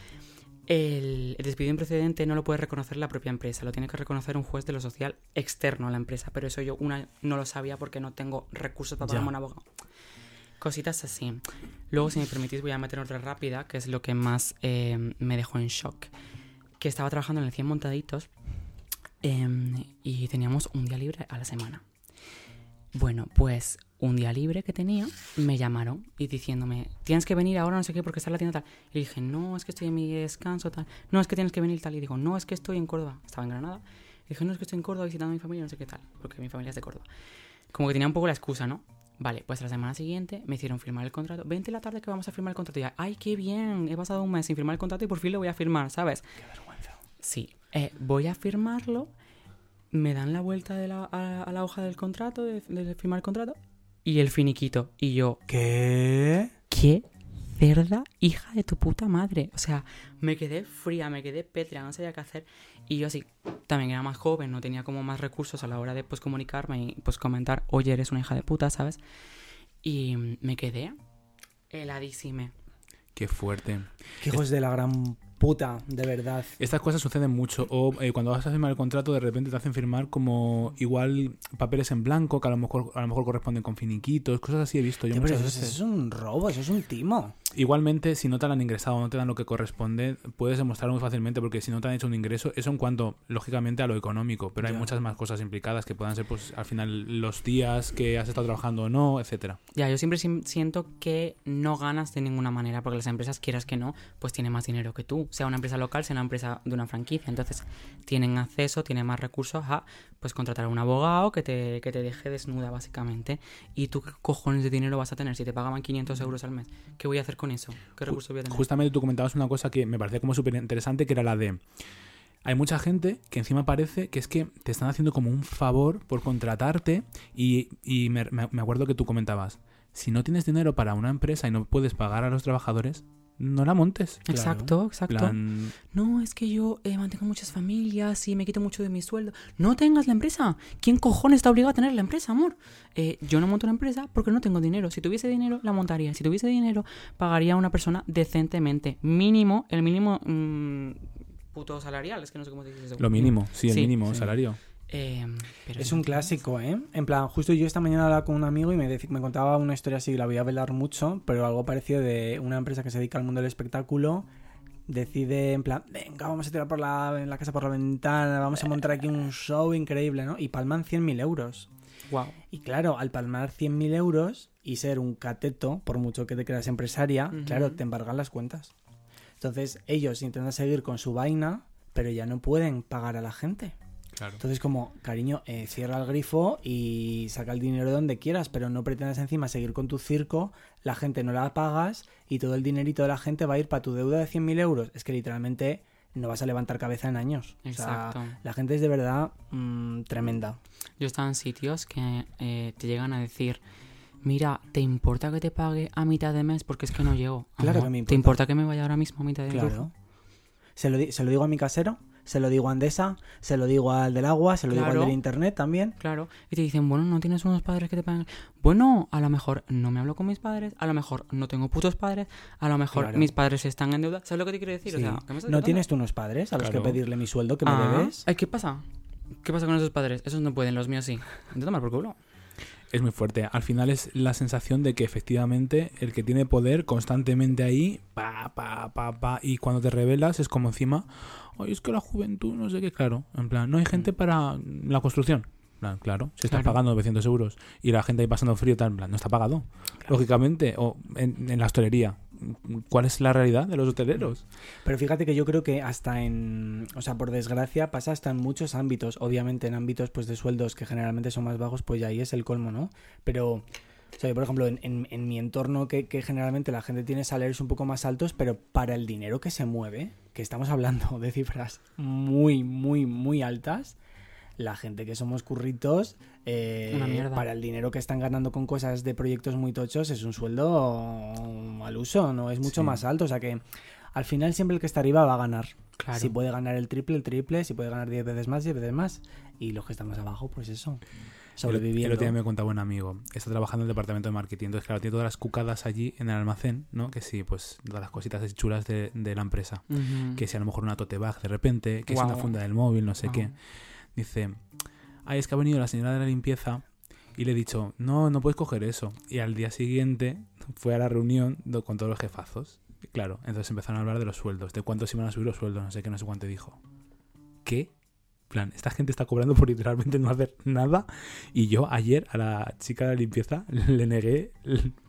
El, el despido improcedente no lo puede reconocer la propia empresa, lo tiene que reconocer un juez de lo social externo a la empresa. Pero eso yo una no lo sabía porque no tengo recursos para pagarme un abogado. Cositas así. Luego, si me permitís, voy a meter otra rápida, que es lo que más eh, me dejó en shock. Que estaba trabajando en el 100 montaditos em, y teníamos un día libre a la semana. Bueno, pues un día libre que tenía, me llamaron y diciéndome, tienes que venir ahora, no sé qué, porque está en la tienda tal. Y dije, no, es que estoy en mi descanso, tal. No, es que tienes que venir tal. Y digo, no, es que estoy en Córdoba. Estaba en Granada. Y dije, no, es que estoy en Córdoba visitando a mi familia, no sé qué tal. Porque mi familia es de Córdoba. Como que tenía un poco la excusa, ¿no? Vale, pues la semana siguiente me hicieron firmar el contrato. Vente la tarde que vamos a firmar el contrato. Y ya, ay, qué bien, he pasado un mes sin firmar el contrato y por fin lo voy a firmar, ¿sabes? Qué vergüenza. Sí, eh, voy a firmarlo me dan la vuelta de la- a, a la hoja del contrato, de, de firmar el contrato, y el finiquito. Y yo, ¿Qué? ¿qué cerda hija de tu puta madre? O sea, me quedé fría, me quedé pétrea, no sabía qué hacer. Y yo así, también era más joven, no tenía como más recursos a la hora de pues comunicarme y pues comentar, oye, eres una hija de puta, ¿sabes? Y me quedé heladísima. Qué fuerte. Qué hijos de la gran puta, de verdad. Estas cosas suceden mucho. O eh, cuando vas a firmar el contrato, de repente te hacen firmar como igual papeles en blanco, que a lo mejor, a lo mejor corresponden con finiquitos, cosas así he visto yo pero muchas eso, veces. eso es un robo, eso es un timo. Igualmente, si no te lo han ingresado o no te dan lo que corresponde, puedes demostrarlo muy fácilmente porque si no te han hecho un ingreso, eso en cuanto, lógicamente, a lo económico, pero hay Ya. muchas más cosas implicadas que puedan ser, pues, al final, los días que has estado trabajando o no, etcétera. Ya, yo siempre siento que no ganas de ninguna manera, porque las empresas, quieras que no, pues tienen más dinero que tú. Sea una empresa local, sea una empresa de una franquicia. Entonces, tienen acceso, tienen más recursos a pues contratar a un abogado que te, que te deje desnuda, básicamente. ¿Y tú qué cojones de dinero vas a tener si te pagaban 500 euros al mes? ¿Qué voy a hacer con eso? ¿Qué recursos voy a tener? Justamente tú comentabas una cosa que me parecía como súper interesante, que era la de... Hay mucha gente que encima parece que es que te están haciendo como un favor por contratarte y, y me, me- me acuerdo que tú comentabas, si no tienes dinero para una empresa y no puedes pagar a los trabajadores, no la montes. Claro. Exacto, exacto. Plan, No, es que yo eh, mantengo muchas familias y me quito mucho de mi sueldo. No tengas la empresa. ¿Quién cojones está obligado a tener la empresa, amor? Eh, yo no monto una empresa porque no tengo dinero. Si tuviese dinero, la montaría. Si tuviese dinero, pagaría a una persona decentemente. Mínimo, el mínimo mm, puto salarial. Es que no sé cómo se dice eso. Lo mínimo, sí, el Sí, mínimo sí. salario. Eh, pero Es un clásico, ¿eh? En plan, justo yo esta mañana hablaba con un amigo y me, dec- me contaba una historia así, la voy a velar mucho, pero algo parecido de una empresa que se dedica al mundo del espectáculo. Decide, en plan, venga, vamos a tirar por la, en la casa por la ventana, vamos a montar aquí un show increíble, ¿no? Y palman 100.000 euros. Guau. Y claro, al palmar 100.000 euros y ser un cateto, por mucho que te creas empresaria, claro, te embargan las cuentas. Entonces ellos intentan seguir con su vaina, pero ya no pueden pagar a la gente. Claro. Entonces, como, cariño, eh, cierra el grifo y saca el dinero donde quieras, pero no pretendas encima seguir con tu circo, la gente no la pagas y todo el dinerito de la gente va a ir para tu deuda de 100.000 euros. Es que literalmente no vas a levantar cabeza en años. O sea, Exacto. la gente es de verdad mm, tremenda. Yo he estado en sitios que eh, te llegan a decir, mira, ¿te importa que te pague a mitad de mes? Porque es que no llego. Claro Amor, que me ¿Te importa. importa que me vaya ahora mismo a mitad de mes? Claro. Se lo, se lo digo a mi casero, se lo digo a Andesa, se lo digo al del agua, se lo digo al del internet también. Claro. Y te dicen, bueno, ¿no tienes unos padres que te paguen? Bueno, a lo mejor no me hablo con mis padres, a lo mejor no tengo putos padres, a lo mejor Claro. mis padres están en deuda. ¿Sabes lo que te quiero decir? O sea, ¿qué me estás ¿No tienes tú unos padres a los Claro. que pedirle mi sueldo que me Ah, debes? ay, ¿Qué pasa? ¿Qué pasa con esos padres? Esos no pueden, los míos sí. Te tomar por culo. Es muy fuerte. Al final es la sensación de que efectivamente el que tiene poder constantemente ahí, pa, pa, pa, pa, y cuando te revelas es como encima, oye, es que la juventud, no sé qué, claro. En plan, no hay gente para la construcción. Plan, claro, se está Claro. pagando 900 euros y la gente ahí pasando frío, tal, en plan, no está pagado. Lógicamente, o en, en la hostelería. ¿Cuál es la realidad de los hosteleros? Pero fíjate que yo creo que hasta en, o sea, por desgracia pasa hasta en muchos ámbitos. Obviamente en ámbitos pues de sueldos que generalmente son más bajos, pues ya ahí es el colmo, ¿no? Pero, o sea, yo, por ejemplo, en, mi entorno que generalmente la gente tiene salarios un poco más altos, pero para el dinero que se mueve, que estamos hablando de cifras muy, muy, muy altas, la gente que somos curritos, eh, Una para el dinero que están ganando con cosas de proyectos muy tochos, es un sueldo al uso, ¿no? Es mucho Sí. más alto. O sea que al final siempre el que está arriba va a ganar. Claro. Si puede ganar el triple, el triple. Si puede ganar 10 veces más, 10 veces más. Y los que estamos abajo, pues eso. El, el Sobreviviendo. otro día me contaba un amigo, está trabajando en el departamento de marketing, entonces claro, tiene todas las cucadas allí en el almacén, ¿no? Que sí, pues todas las cositas chulas de, de la empresa. Que si a lo mejor una tote bag de repente, que es una funda del móvil, no sé qué. Dice, ay, es que ha venido la señora de la limpieza y le he dicho, no, no puedes coger eso. Y al día siguiente fue a la reunión con todos los jefazos. Claro, entonces empezaron a hablar de los sueldos, de cuánto se iban a subir los sueldos, no sé qué, no sé cuánto dijo. ¿Qué? En plan, esta gente está cobrando por literalmente no hacer nada. Y yo ayer a la chica de la limpieza le negué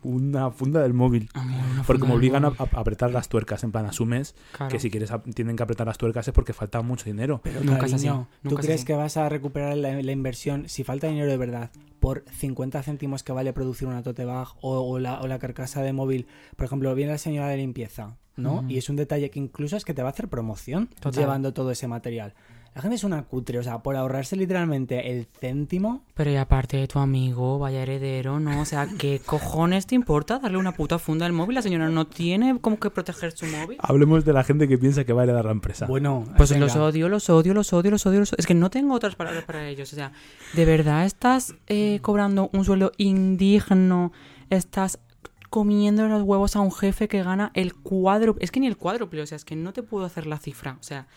una funda del móvil. Amor, una Porque me obligan a, apretar las tuercas. En plan, asumes Claro. que si quieres tienen que apretar las tuercas es porque falta mucho dinero. Pero Nunca es así, cariño, ¿tú nunca es crees así. que vas a recuperar la, la inversión si falta dinero de verdad por 50 céntimos que vale producir una tote bag o, o la, o la carcasa de móvil? Por ejemplo, viene la señora de limpieza, ¿no? Y es un detalle que incluso es que te va a hacer promoción Total. llevando todo ese material. La gente es una cutre, o sea, por ahorrarse literalmente el céntimo. Pero y aparte de tu amigo, vaya heredero, ¿no? O sea, ¿qué cojones te importa darle una puta funda al móvil? La señora no tiene como que proteger su móvil. Hablemos de la gente que piensa que va a heredar la empresa. Bueno, Pues venga. los odio, los odio, los odio, los odio, los odio. Es que no tengo otras palabras para ellos. O sea, ¿de verdad estás eh, cobrando un sueldo indigno? ¿Estás comiendo los huevos a un jefe que gana el cuádruple? Es que ni el cuádruple, o sea, es que no te puedo hacer la cifra. O sea,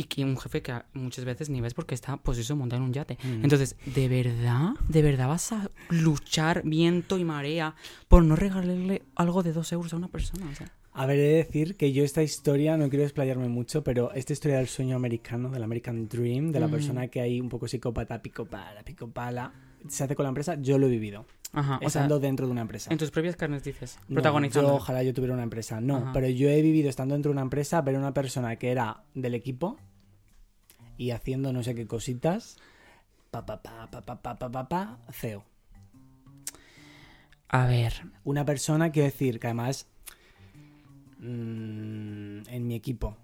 y que un jefe que muchas veces ni ves porque está, pues eso, montado en un yate. Mm. Entonces, ¿de verdad? ¿De verdad vas a luchar viento y marea por no regalarle algo de dos euros a una persona? O sea, A ver, he de decir que yo esta historia, no quiero desplayarme mucho, pero esta historia del sueño americano, del American Dream, de la Mm. persona que hay un poco psicópata, picopala, picopala, se hace con la empresa, yo lo he vivido. ajá, o sea, estando dentro de una empresa. en tus propias carnes dices, No, protagonizando. yo ojalá yo tuviera una empresa. No, Ajá. pero yo he vivido estando dentro de una empresa, ver a una persona que era del equipo y haciendo no sé qué cositas. Pa, pa, pa, pa, pa, pa, pa, pa, pa, CEO. A ver, Una persona, quiero decir, que además mm, en mi equipo.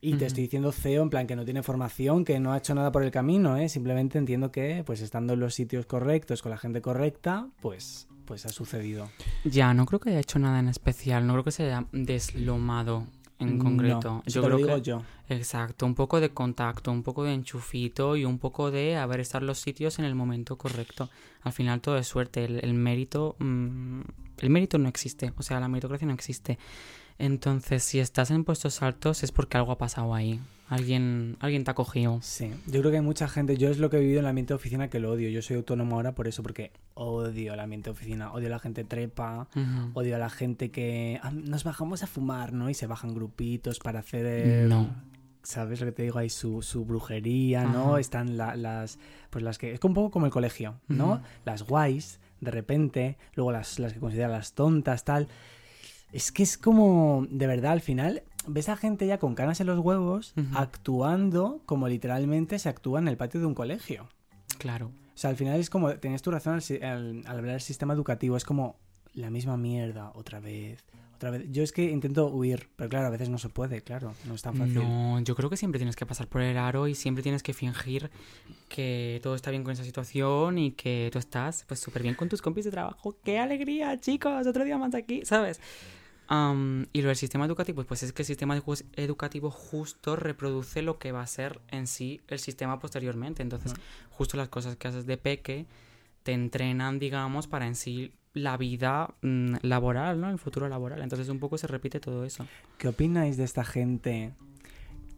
Y te estoy diciendo CEO en plan que no tiene formación, que no ha hecho nada por el camino, ¿eh? Simplemente entiendo que, pues estando en los sitios correctos, con la gente correcta, pues, pues ha sucedido. Ya, no creo que haya hecho nada en especial, no creo que se haya deslomado en concreto. No, yo te creo lo digo que yo. exacto, un poco de contacto, un poco de enchufito y un poco de haber estado en los sitios en el momento correcto. Al final todo es suerte, el, el mérito mm, el mérito no existe, o sea, la meritocracia no existe. Entonces, si estás en puestos altos es porque algo ha pasado ahí. Alguien alguien te ha cogido. Sí, yo creo que hay mucha gente, yo es lo que he vivido en el ambiente de oficina que lo odio. Yo soy autónomo ahora por eso, porque odio el ambiente de oficina, odio a la gente trepa, odio a la gente que "Ah, nos bajamos a fumar, ¿no? Y se bajan grupitos para hacer... eh, No. ¿Sabes lo que te digo? Hay su, su brujería, ¿no? Ajá. Están la- las... Pues las que... Es un poco como el colegio, ¿no? Las guays, de repente, luego las, las que consideran las tontas, tal. Es que es como... De verdad, al final... Ves a gente ya con canas en los huevos Ujú. actuando como literalmente se actúa en el patio de un colegio. Claro. O sea, al final es como, tenías tu razón al, al- al hablar del sistema educativo, es como la misma mierda otra vez, otra vez. Yo es que intento huir, pero claro, a veces no se puede, claro, no es tan fácil. No, yo creo que siempre tienes que pasar por el aro y siempre tienes que fingir que todo está bien con esa situación y que tú estás pues súper bien con tus compis de trabajo. ¡Qué alegría, chicos! Otro día más aquí, ¿sabes? Am, y lo del sistema educativo, pues es que el sistema edu- educativo justo reproduce lo que va a ser en sí el sistema posteriormente. Entonces, justo las cosas que haces de peque te entrenan, digamos, para en sí la vida mm, laboral, ¿no? El futuro laboral. Entonces, un poco se repite todo eso. ¿Qué opináis de esta gente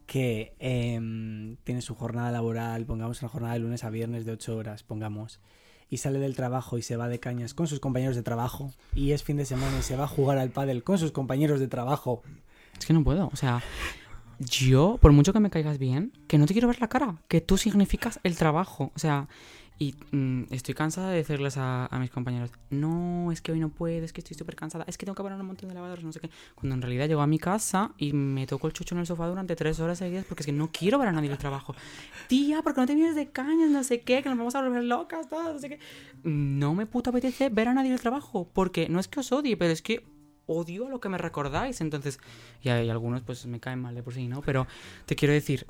que em, tiene su jornada laboral, pongamos una jornada de lunes a viernes de 8 horas, pongamos, y sale del trabajo y se va de cañas con sus compañeros de trabajo, y es fin de semana y se va a jugar al pádel con sus compañeros de trabajo? Es que no puedo, o sea, yo, por mucho que me caigas bien, que no te quiero ver la cara, que tú significas el trabajo, o sea, y mm, estoy cansada de decirles a, a mis compañeros, no, es que hoy no puedo, es que estoy súper cansada, es que tengo que parar un montón de lavadoras, no sé qué, cuando en realidad llego a mi casa y me toco el chucho en el sofá durante tres horas seguidas porque es que no quiero ver a nadie del trabajo. Tía, porque no te vienes de cañas, no sé qué, que nos vamos a volver locas, todas, no sé qué. No me puto apetece ver a nadie del trabajo, porque no es que os odie, pero es que odio lo que me recordáis. Entonces, y hay algunos pues me caen mal de por sí, ¿no? Pero te quiero decir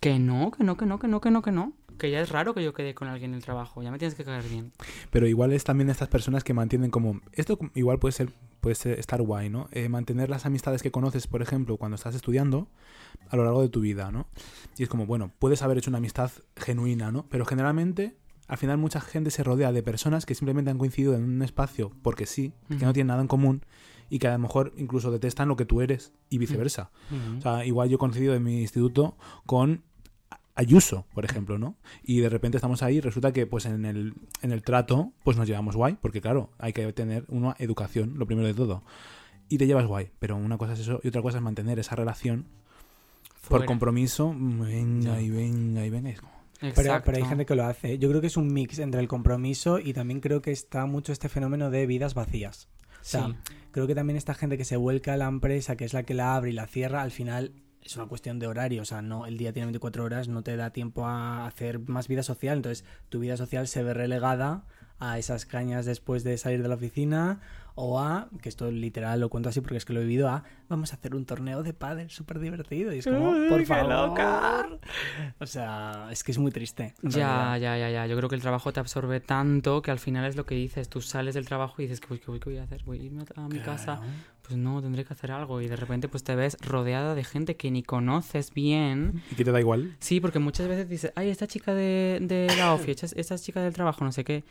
que no, que no, que no, que no, que no, que no. Que ya es raro que yo quede con alguien en el trabajo, ya me tienes que caer bien. Pero igual es también estas personas que mantienen como... Esto igual puede ser, puede ser estar guay, ¿no? Eh, mantener las amistades que conoces, por ejemplo, cuando estás estudiando a lo largo de tu vida, ¿no? Y es como, bueno, puedes haber hecho una amistad genuina, ¿no? Pero generalmente, al final mucha gente se rodea de personas que simplemente han coincidido en un espacio porque sí, que no tienen nada en común y que a lo mejor incluso detestan lo que tú eres y viceversa. O sea, igual yo he coincidido en mi instituto con Ayuso, por ejemplo, ¿no? Y de repente estamos ahí y resulta que pues en el, en el trato pues nos llevamos guay, porque claro, hay que tener una educación, lo primero de todo. Y te llevas guay, pero una cosa es eso y otra cosa es mantener esa relación por compromiso, venga y venga y venga. Es como- Pero, pero hay gente que lo hace. Yo creo que es un mix entre el compromiso y también creo que está mucho este fenómeno de vidas vacías. O sea, Sí. creo que también esta gente que se vuelca a la empresa, que es la que la abre y la cierra, al final es una cuestión de horario. O sea, no, el día tiene 24 horas, no te da tiempo a hacer más vida social. Entonces, tu vida social se ve relegada a esas cañas después de salir de la oficina O a, que esto literal lo cuento así porque es que lo he vivido, a vamos a hacer un torneo de pádel súper divertido. Y es como, Uy, por qué favor. loca. O sea, es que es muy triste. Ya, realidad. ya, ya, ya. Yo creo que el trabajo te absorbe tanto que al final es lo que dices. Tú sales del trabajo y dices, ¿qué voy, qué voy, qué voy a hacer? ¿Voy a irme a mi casa? Pues no, tendré que hacer algo. Y de repente pues te ves rodeada de gente que ni conoces bien. ¿Y que te da igual? Sí, porque muchas veces dices, ay, esta chica de, de la OFI, esta, esta chica del trabajo, no sé qué,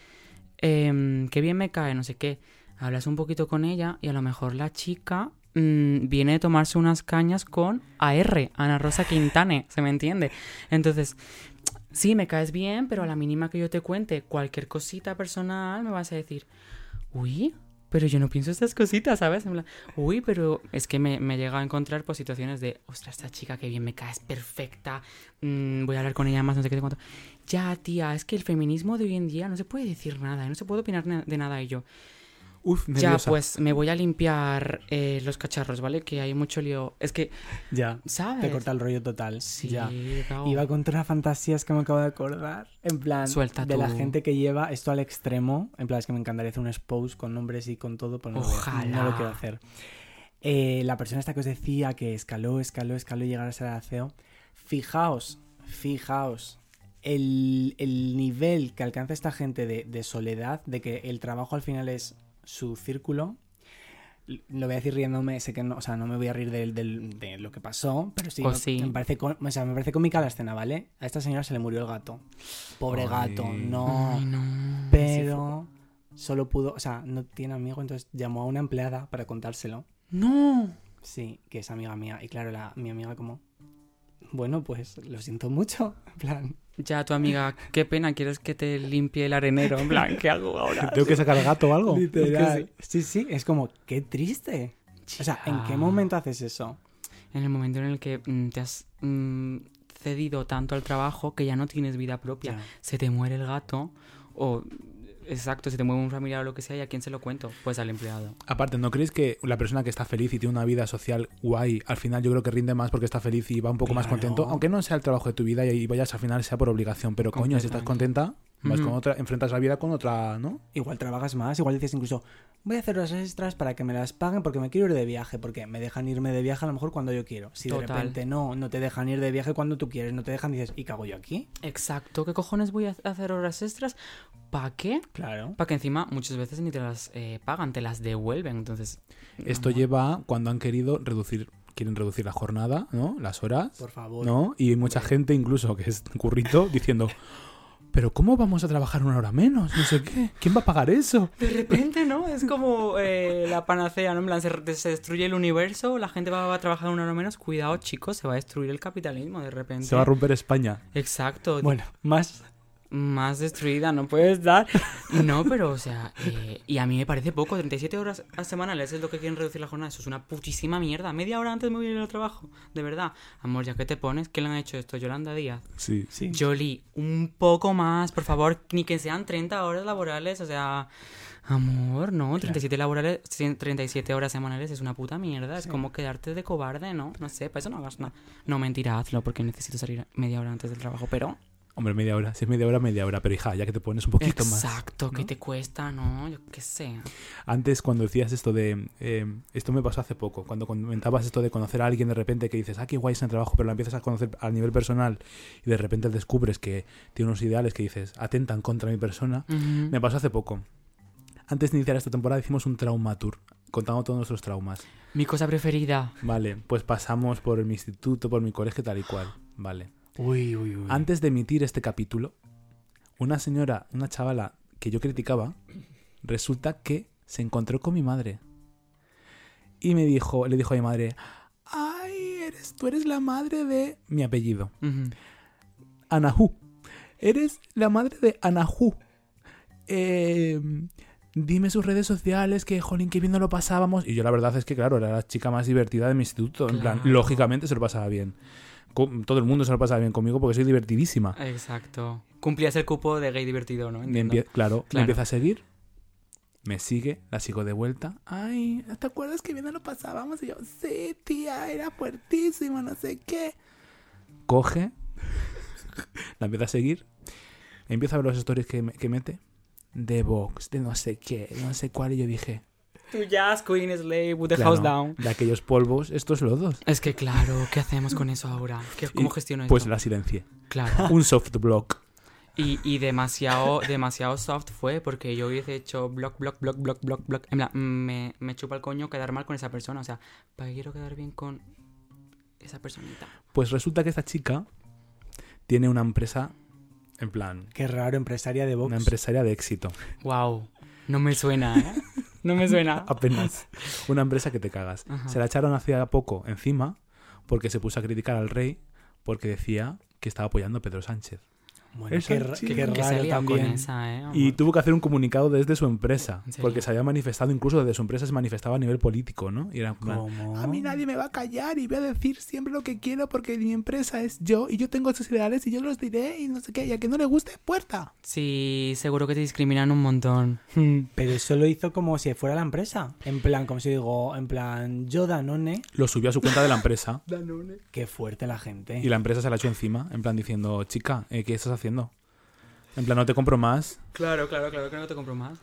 em, qué bien me cae, no sé qué. Hablas un poquito con ella y a lo mejor la chica mm, viene a tomarse unas cañas con AR, Ana Rosa Quintane, ¿se me entiende? Entonces, sí, me caes bien, pero a la mínima que yo te cuente cualquier cosita personal, me vas a decir, uy, pero yo no pienso estas cositas, ¿sabes? Uy, pero es que me, llega a encontrar pues, situaciones de, ostras, esta chica que bien me cae, es perfecta, mm, voy a hablar con ella más, no sé qué, de cuánto. Ya, tía, es que el feminismo de hoy en día no se puede decir nada, no se puede opinar na- de nada. Y yo, Uf, ya, nerviosa. pues me voy a limpiar eh, los cacharros, ¿vale? Que hay mucho lío. Es que, Ya, ¿sabes? te corta el rollo total. Sí, ya. cao. Iba contra fantasías que me acabo de acordar. En plan, Suelta de la gente que lleva esto al extremo. En plan, es que me encantaría hacer un expose con nombres y con todo, pero no, Ojalá. no lo quiero hacer. Eh, la persona esta que os decía que escaló, escaló, escaló y llegar a ser CEO. Fijaos, fijaos. El, el nivel que alcanza esta gente de, de soledad, de que el trabajo al final es su círculo, lo voy a decir riéndome, sé que no, o sea, no me voy a reír de, lo que pasó, pero sí, Pues me- sí. Me, parece, o sea, me parece cómica la escena, ¿vale? A esta señora se le murió el gato. Pobre Ay. gato, no. Ay, no. Pero solo pudo, o sea, no tiene amigo, entonces llamó a una empleada para contárselo. No. Sí, que es amiga mía. Y claro, la, mi amiga como, bueno, pues lo siento mucho. En plan, Ya, tu amiga, qué pena, ¿quieres que te limpie el arenero? En plan, ¿qué hago ahora? ¿Tengo que sacar gato o algo? literal. sí, sí, es como, qué triste. O sea, ¿en qué momento haces eso? En el momento en el que mm, te has mm, cedido tanto al trabajo que ya no tienes vida propia. Ya. Se te muere el gato o... Exacto, se te muere un familiar o lo que sea, ¿y a quién se lo cuento? Pues al empleado. Aparte, ¿no creéis que la persona que está feliz y tiene una vida social guay, al final yo creo que rinde más porque está feliz y va un poco más contento? Aunque no sea el trabajo de tu vida y vayas al final sea por obligación, pero coño, si estás contenta, vas con otra, enfrentas la vida con otra, ¿no? Igual trabajas más, igual dices incluso, voy a hacer horas extras para que me las paguen porque me quiero ir de viaje, porque me dejan irme de viaje a lo mejor cuando yo quiero. Si de repente no, no te dejan ir de viaje cuando tú quieres, no te dejan, dices, ¿y qué hago yo aquí? Exacto, ¿qué cojones voy a hacer horas extras? ¿Para qué? Claro. Para que encima muchas veces ni te las eh, pagan, te las devuelven. Entonces, Esto no. lleva a cuando han querido reducir, quieren reducir la jornada, ¿no? Las horas, Por favor. ¿no? Y hay mucha gente, incluso que es currito, diciendo, pero ¿cómo vamos a trabajar una hora menos? No sé qué. ¿Quién va a pagar eso? De repente, ¿no? Es como eh, la panacea, ¿no? En plan, se, se destruye el universo, la gente va, va a trabajar una hora menos. Cuidado, chicos, se va a destruir el capitalismo de repente. Se va a romper España. Exacto. Bueno, más. Más destruida no puedes dar. No, pero, o sea, eh, y a mí me parece poco. 37 horas a semanales es lo que quieren reducir la jornada. Eso es una putísima mierda. Media hora antes me voy a ir al trabajo. De verdad. Amor, ya que te pones, ¿qué le han hecho esto? Yolanda Díaz. Sí. Sí. Jolie, un poco más, por favor, ni que sean 30 horas laborales, o sea, amor, no, 37 laborales, 100 37 horas semanales es una puta mierda, es como quedarte de cobarde, ¿no? No sé, para eso no hagas nada. No, mentira, hazlo porque necesito salir media hora antes del trabajo, pero Hombre, media hora. Si es media hora, media hora. Pero hija, ya que te pones un poquito más. exacto, ¿qué te cuesta, no? Yo qué sé. Antes, cuando decías esto de. eh, esto me pasó hace poco. Cuando comentabas esto de conocer a alguien de repente que dices, ah, qué guay es en el trabajo, pero la empiezas a conocer a nivel personal y de repente descubres que tiene unos ideales que dices, atentan contra mi persona. Me pasó hace poco. Antes de iniciar esta temporada hicimos un trauma tour, contando todos nuestros traumas. Mi cosa preferida. Vale, pues pasamos por mi instituto, por mi colegio, tal y cual. Vale. Uy, uy, uy. Antes de emitir este capítulo, una señora, una chavala que yo criticaba, resulta que se encontró con mi madre. Y me dijo, le dijo a mi madre, ay, eres, tú eres la madre de mi apellido. Ujú. Anahu. Eres la madre de Anahu. Eh, dime sus redes sociales, que jolín, que bien no lo pasábamos. Y yo la verdad es que, claro, era la chica más divertida de mi instituto. En plan, lógicamente se lo pasaba bien. Todo el mundo se lo pasaba bien conmigo porque soy divertidísima. Exacto. Cumplías el cupo de gay divertido, ¿no? Me Entiendo. empie- claro, me Claro. empieza a seguir. Me sigue, la sigo de vuelta. Ay, ¿te acuerdas que bien no lo pasábamos? Y yo, sí, tía, era fuertísimo, no sé qué. Coge, la empieza a seguir. Empieza a ver los stories que, me- que mete. De Vox, de no sé qué, de no sé cuál. Y yo dije, Tu jazz queen slave with the Claro, house down. De aquellos polvos, estos lodos. Es que claro, ¿qué hacemos con eso ahora? ¿Qué- ¿Cómo gestiono Pues esto? la silencié. Claro. Un soft block. Y, y demasiado, demasiado soft fue porque yo hubiese hecho block, block, block, block, block, block. En plan, me, me chupa el coño quedar mal con esa persona. O sea, ¿para qué quiero quedar bien con esa personita? Pues resulta que esta chica tiene una empresa, en plan, Qué raro, empresaria de Vox. una empresaria de éxito. Wow. No me suena, ¿eh? No me suena. Apenas. Una empresa que te cagas. Ajá. Se la echaron hace poco encima porque se puso a criticar al rey porque decía que estaba apoyando a Pedro Sánchez. Bueno, qué, que raro con también. esa, ¿eh? Y tuvo que hacer un comunicado desde su empresa, porque se había manifestado, incluso desde su empresa se manifestaba a nivel político, ¿no? Y era ¿Cómo? a mí nadie me va a callar y voy a decir siempre lo que quiero porque mi empresa es yo y yo tengo estos ideales y yo los diré y no sé qué, y a que no le guste, puerta. Sí, seguro que te discriminan un montón. Pero eso lo hizo como si fuera la empresa. En plan, como si digo, en plan, yo Danone, Lo subió a su cuenta de la empresa qué fuerte la gente. y la empresa se la echó encima, en plan diciendo, chica, eh, ¿qué estás haciendo? En plan, no te compro más. Claro, claro, claro que no te compro más.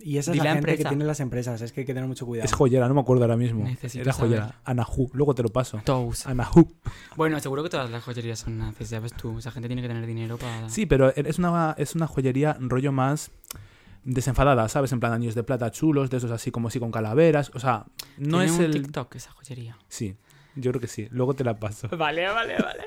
Y esa es Dile la a gente que empresa. tiene las empresas, es que hay que tener mucho cuidado. Es joyera, no me acuerdo ahora mismo. Necesito Era joyera. saber. Anahu, luego te lo paso. Toast. Anahu. Bueno, seguro que todas las joyerías son nazis, ya ves tú. Esa gente tiene que tener dinero para... Sí, pero es una, es una joyería rollo más desenfadada, ¿sabes? En plan anillos de plata chulos, de esos así como así con calaveras. O sea, no Tiene es un el... TikTok esa joyería. Sí, yo creo que sí. Luego te la paso. Vale, vale, vale.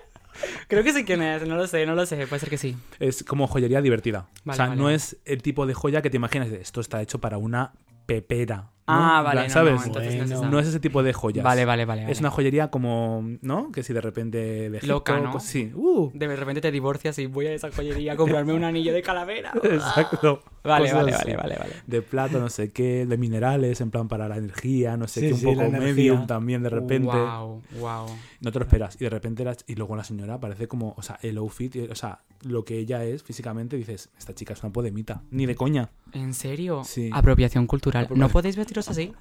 Creo que sí quién es, no lo sé, no lo sé, puede ser que sí. Es como joyería divertida. Vale, o sea, vale, no vale. es el tipo de joya que te imaginas de esto está hecho para una pepera. Ah, vale, plan, no, ¿sabes? no, entonces no es Bueno. esa. No es ese tipo de joyas. Vale, vale, vale. vale. Es una joyería como, ¿no? Que si de repente de Egipto, Loca, ¿no? Sí. Uh, De repente te divorcias y voy a esa joyería a comprarme un anillo de calavera. exacto. Vale, vale, así. vale, vale, vale. De plata, no sé qué, de minerales, en plan para la energía, no sé Sí, qué, un sí, poco medium también de repente. Wow, wow. No te lo esperas. Y de repente, la- y luego la señora parece como, o sea, el outfit, o sea, lo que ella es físicamente, dices, esta chica es una podemita. Ni de coña. ¿En serio? Sí. Apropiación cultural. Apropiación. ¿No podéis vestiros así?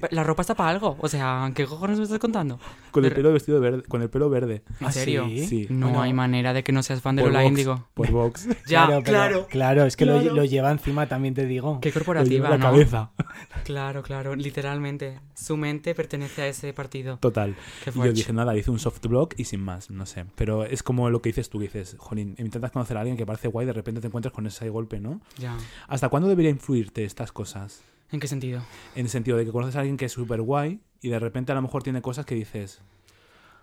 La ropa está para algo. O sea, ¿qué cojones me estás contando? Con el Pero- pelo vestido verde, con el pelo verde. ¿En ¿Ah, serio? sí? No Bueno, hay manera de que no seas fan de Por Lola Vox, Índigo. Por Vox. Ya, pero- claro. Claro, es que lo- Claro. Lo, lleva encima también, te digo. Qué Lo lleva corporativa, la ¿no? cabeza. Claro, claro, literalmente. Su mente pertenece a ese partido. Total. Qué Y yo dije, nada, hice un soft block y sin más, no sé. Pero es como lo que dices tú, que dices, jolín, intentas conocer a alguien que parece guay, de repente te encuentras con ese golpe, ¿no? Ya. ¿Hasta cuándo debería influirte estas cosas? ¿En qué sentido? En el sentido de que conoces a alguien que es súper guay y de repente a lo mejor tiene cosas que dices,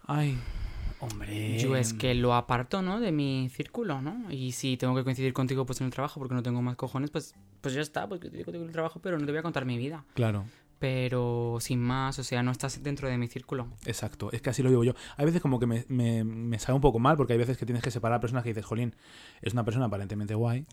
ay, Hombre. Yo es que lo aparto, ¿no? De mi círculo, ¿no? Y si tengo que coincidir contigo pues en el trabajo porque no tengo más cojones, pues, pues ya está, pues coincidir contigo en el trabajo, pero no te voy a contar mi vida. claro. Pero sin más, o sea, no estás dentro de mi círculo. Exacto, es que así lo digo yo. Hay veces como que me, me, me sabe un poco mal porque hay veces que tienes que separar a personas que dices, jolín, es una persona aparentemente guay,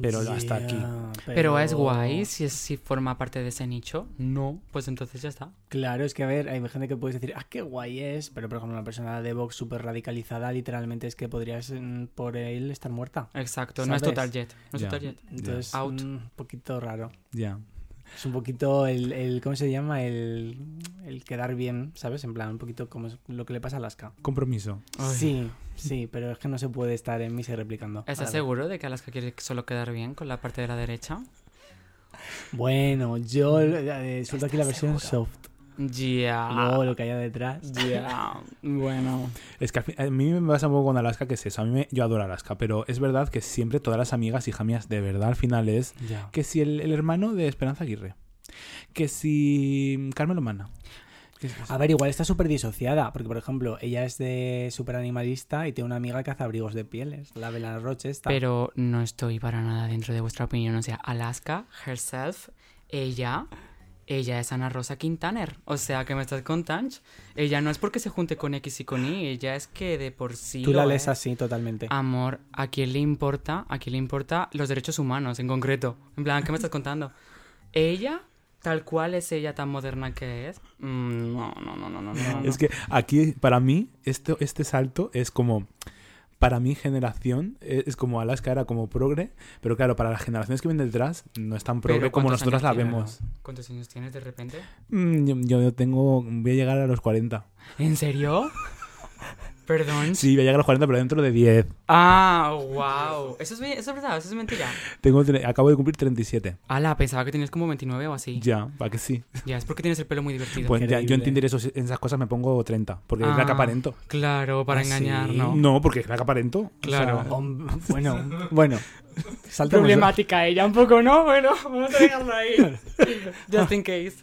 pero hasta aquí. Pero... es guay si, es, si forma parte de ese nicho. No, pues entonces ya está. Claro, es que a ver, hay gente que puedes decir, ah, qué guay es, pero por ejemplo, una persona de Vox súper radicalizada, literalmente es que podrías mm, por él estar muerta. Exacto, no es total jet. No es Ya. total jet. Entonces, Out. mm, un poquito raro. Ya. Es un poquito el, el ¿cómo se llama? El, el quedar bien, ¿sabes? En plan, un poquito como es lo que le pasa a Alaska. Compromiso. Ay. Sí, sí, pero es que no se puede estar en misa y replicando. ¿Estás seguro de que Alaska quiere solo quedar bien con la parte de la derecha? Bueno, yo eh, suelto aquí la versión soft. Ya. Luego lo que haya detrás. Ya. Bueno. Es que al fin- a mí me pasa un poco con Alaska, que es eso. A mí me- yo adoro Alaska, pero es verdad que siempre todas las amigas, hija mías, de verdad al final es Ya. que si el, el hermano de Esperanza Aguirre, que si Carmelo Mana. que si- A ver, igual está súper disociada, porque por ejemplo, ella es de súper animalista y tiene una amiga que hace abrigos de pieles, la Bella Roche esta. Pero no estoy para nada dentro de vuestra opinión. O sea, Alaska, herself, ella, ella es Ana Rosa Quintaner. O sea, que me estás contando. Ella no es porque se junte con X y con Y, ella es que de por sí. Tú la lees es. así totalmente. Amor, ¿a quién le importa? ¿A quién le importa los derechos humanos en concreto? En plan, ¿qué me estás contando? Ella, tal cual es ella tan moderna que es. mm, no, no, no, no, no, no, no. Es que aquí, para mí, este, este salto es como. Para mi generación, es es como Alaska era como progre, pero claro, para las generaciones que vienen detrás, no es tan progre como ¿cuántos nosotros la tiene? vemos. ¿Cuántos años tienes de repente? Mm, Yo, yo tengo. Voy a llegar a los 40. ¿En serio? Perdón. Sí, voy a llegar a los 40, pero dentro de 10. Ah, wow. Eso es, ve- eso es verdad, eso es mentira. Tengo, tre- acabo de cumplir 37. Ala, pensaba que tenías como 29 o así. Ya, para que sí. Ya, es porque tienes el pelo muy divertido. Pues ya, yo Increíble. entender eso, en esas cosas me pongo 30, porque es la que Ah, aparento. Claro, para ¿Ah, engañar, sí? ¿no? No, porque es la que aparento. Claro. O sea, Hom- bueno, bueno. Problemática ella un poco, ¿no? Bueno, vamos a dejarlo ahí. Just in case.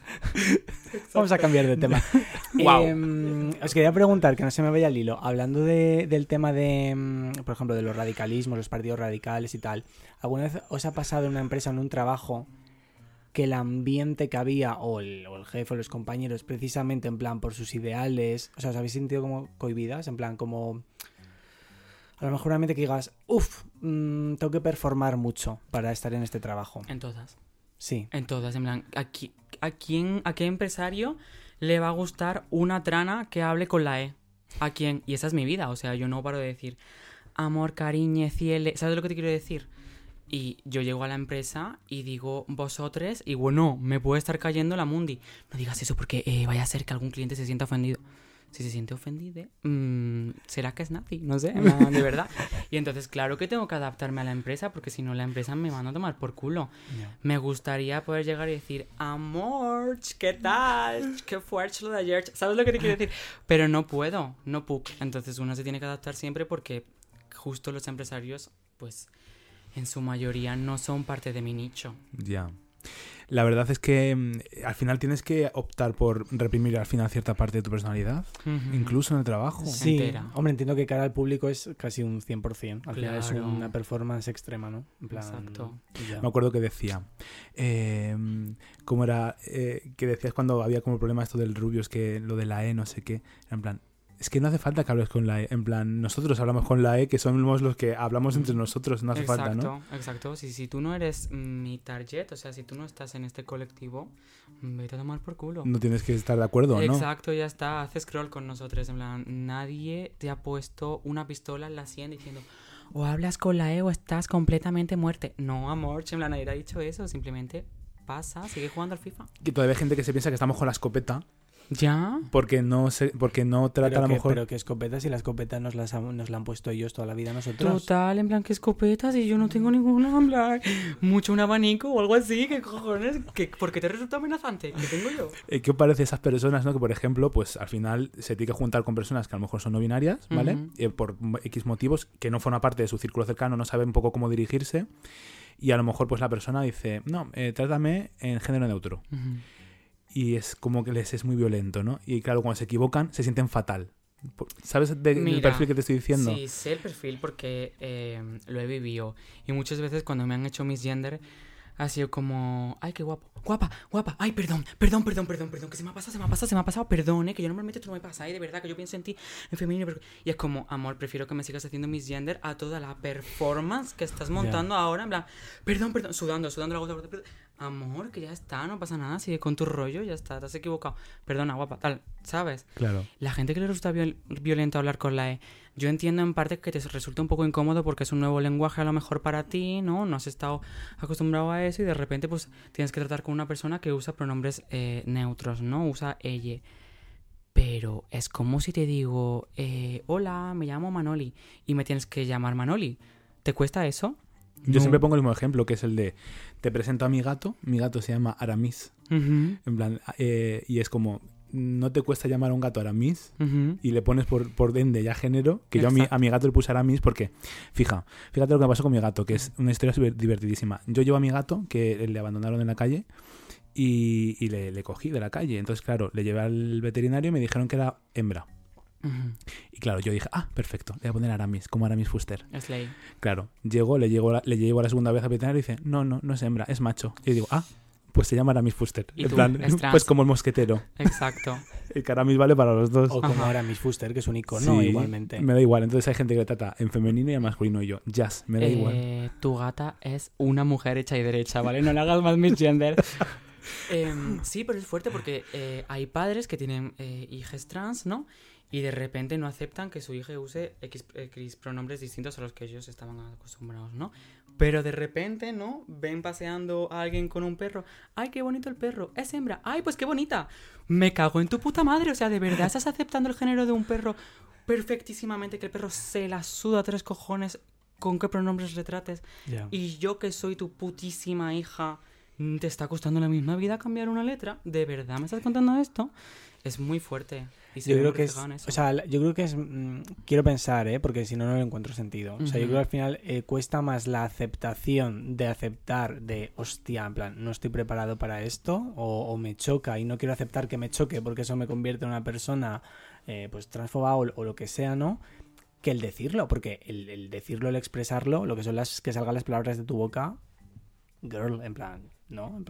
Vamos a cambiar de tema. Guau. Em, os quería preguntar, que no se me vaya el hilo, hablando de- del tema de, mm, por ejemplo, de los radicalismos, los partidos radicales y tal, ¿alguna vez os ha pasado en una empresa, en un trabajo, que el ambiente que había, o el, o el jefe o los compañeros, precisamente en plan por sus ideales, o sea, os habéis sentido como cohibidas, en plan como... A lo mejor un ambiente que digas, uff, tengo que performar mucho para estar en este trabajo. En todas. Sí. En todas, en plan, ¿a, qui- a quién, ¿a qué empresario le va a gustar una trana que hable con la E? ¿A quién? Y esa es mi vida, o sea, yo no paro de decir amor, cariñe, ciele, ¿sabes lo que te quiero decir? Y yo llego a la empresa y digo vosotros y bueno, me puede estar cayendo la mundi. No digas eso porque eh, vaya a ser que algún cliente se sienta ofendido. Si se siente ofendido, mm, será que es nazi, no sé, de verdad. Y entonces, claro que tengo que adaptarme a la empresa porque si no la empresa me van a tomar por culo. Me gustaría poder llegar y decir, amor, ¿qué tal? Qué fuerte lo de ayer. ¿Sabes lo que te quiero decir? Pero no puedo, no puedo. Entonces uno se tiene que adaptar siempre porque justo los empresarios, pues, en su mayoría no son parte de mi nicho. Ya. La verdad es que mm, al final tienes que optar por reprimir al final cierta parte de tu personalidad, Ujú. incluso en el trabajo. Sí, entera. hombre, entiendo que cara al público es casi un 100%. Al final es Claro. una performance extrema, ¿no? En plan, Exacto. ya. Me acuerdo que decía, eh, ¿cómo era? Eh, que decías cuando había como el problema esto del Rubius, que lo de la E, no sé qué. Era en plan, es que no hace falta que hables con la E. En plan, nosotros hablamos con la E, que somos los que hablamos entre nosotros, no hace exacto, falta, ¿no? exacto. Si, si tú no eres mi target, o sea, si tú no estás en este colectivo, vete a tomar por culo. No tienes que estar de acuerdo, ¿no? Exacto, ya está. Haz scroll con nosotros. En plan, nadie te ha puesto una pistola en la sien diciendo o hablas con la E o estás completamente muerte. No, amor, en plan, nadie ha dicho eso. Simplemente pasa, sigue jugando al FIFA. Que todavía hay gente que se piensa que estamos con la escopeta ¿Ya? porque no se, porque no trata Pero a lo que, mejor. pero que escopetas y la escopeta nos, las, han- nos la han puesto ellos toda la vida nosotros. Total, en plan, que escopetas y yo no tengo ninguna, en plan, mucho un abanico o algo así. ¿Qué cojones? ¿Qué, ¿Por qué te resulta amenazante? ¿Qué tengo yo? Eh, ¿Qué os parece esas personas, no? Que por ejemplo, pues al final se tiene que juntar con personas que a lo mejor son no binarias, ¿vale? Ujú. Eh, por X motivos, que no forman parte de su círculo cercano, no sabe un poco cómo dirigirse. Y a lo mejor pues la persona dice, no, eh, trátame en género neutro. Y es como que les es muy violento, ¿no? Y claro, cuando se equivocan, se sienten fatal. ¿Sabes de- del perfil que te estoy diciendo? Sí, sé el perfil porque eh, lo he vivido. Y muchas veces cuando me han hecho mis gender ha sido como, ay, qué guapo. Guapa, guapa. Ay, perdón, perdón, perdón, perdón, perdón. Que se me ha pasado, se me ha pasado, se me ha pasado. Perdón, eh, que yo normalmente esto no me pasa. Ay, de verdad, que yo pienso en ti en femenino. pero- Y es como, amor, prefiero que me sigas haciendo mis gender a toda la performance que estás montando ahora. En plan, perdón, perdón, sudando, sudando la gota, perdón. Amor, que ya está, no pasa nada. Sigue con tu rollo, ya está, te has equivocado. Perdona, guapa, tal, ¿sabes? Claro. La gente que le resulta viol- violento hablar con la E, yo entiendo en parte que te resulta un poco incómodo porque es un nuevo lenguaje a lo mejor para ti, ¿no? No has estado acostumbrado a eso y de repente pues tienes que tratar con una persona que usa pronombres eh, neutros, ¿no? Usa ella. Pero es como si te digo, eh, hola, me llamo Manoli y me tienes que llamar Manoli. ¿Te cuesta eso? Yo No. siempre pongo el mismo ejemplo, que es el de, te presento a mi gato, mi gato se llama Aramis. En plan, eh, y es como, no te cuesta llamar a un gato Aramis y le pones por, por ende ya género, que yo a mi, a mi gato le puse Aramis porque, fija, fíjate lo que me pasó con mi gato, que es una historia súper divertidísima. Yo llevo a mi gato, que le abandonaron en la calle, y, y le, le cogí de la calle. Entonces, claro, le llevé al veterinario y me dijeron que era hembra. Y claro, yo dije, ah, perfecto, le voy a poner Aramis, como Aramis Fuster. Es ley. Claro, llego, le llevo, la- le llevo la segunda vez al veterinario y dice, no, no, no es hembra, es macho. Y yo digo, ah, pues se llama Aramis Fuster. ¿Y en tú? plan, Es pues como el mosquetero. Exacto. El que Aramis vale para los dos. O como Ajá. Miss Fuster, que es un icono Sí, igualmente. Me da igual. Entonces hay gente que le trata en femenino y en masculino y yo, jazz, me da igual. Eh, Tu gata es una mujer hecha y derecha, ¿vale? No le hagas más misgender. Em, sí, pero es fuerte porque eh, hay padres que tienen eh, hijas trans, ¿no? Y de repente no aceptan que su hija use X, X pronombres distintos a los que ellos estaban acostumbrados, ¿no? Pero de repente, ¿no? Ven paseando a alguien con un perro. ¡Ay, qué bonito el perro! Es hembra. ¡Ay, pues qué bonita! Me cago en tu puta madre. O sea, ¿de verdad estás aceptando el género de un perro perfectísimamente? Que el perro se la suda tres cojones con qué pronombres retrates. Ya. Y yo que soy tu putísima hija, ¿te está costando la misma vida cambiar una letra? ¿De verdad me estás contando esto? Es muy fuerte. Y Yo creo que es, o sea, yo creo que es, mm, quiero pensar, ¿eh? porque si no, no le encuentro sentido. O sea, yo creo que al final eh, cuesta más la aceptación de aceptar de, hostia, en plan, no estoy preparado para esto, o, o me choca y no quiero aceptar que me choque porque eso me convierte en una persona, eh, pues, transfoba o, o lo que sea, ¿no? Que el decirlo, porque el, el decirlo, el expresarlo, lo que son las que salgan las palabras de tu boca, girl, en plan, ¿no?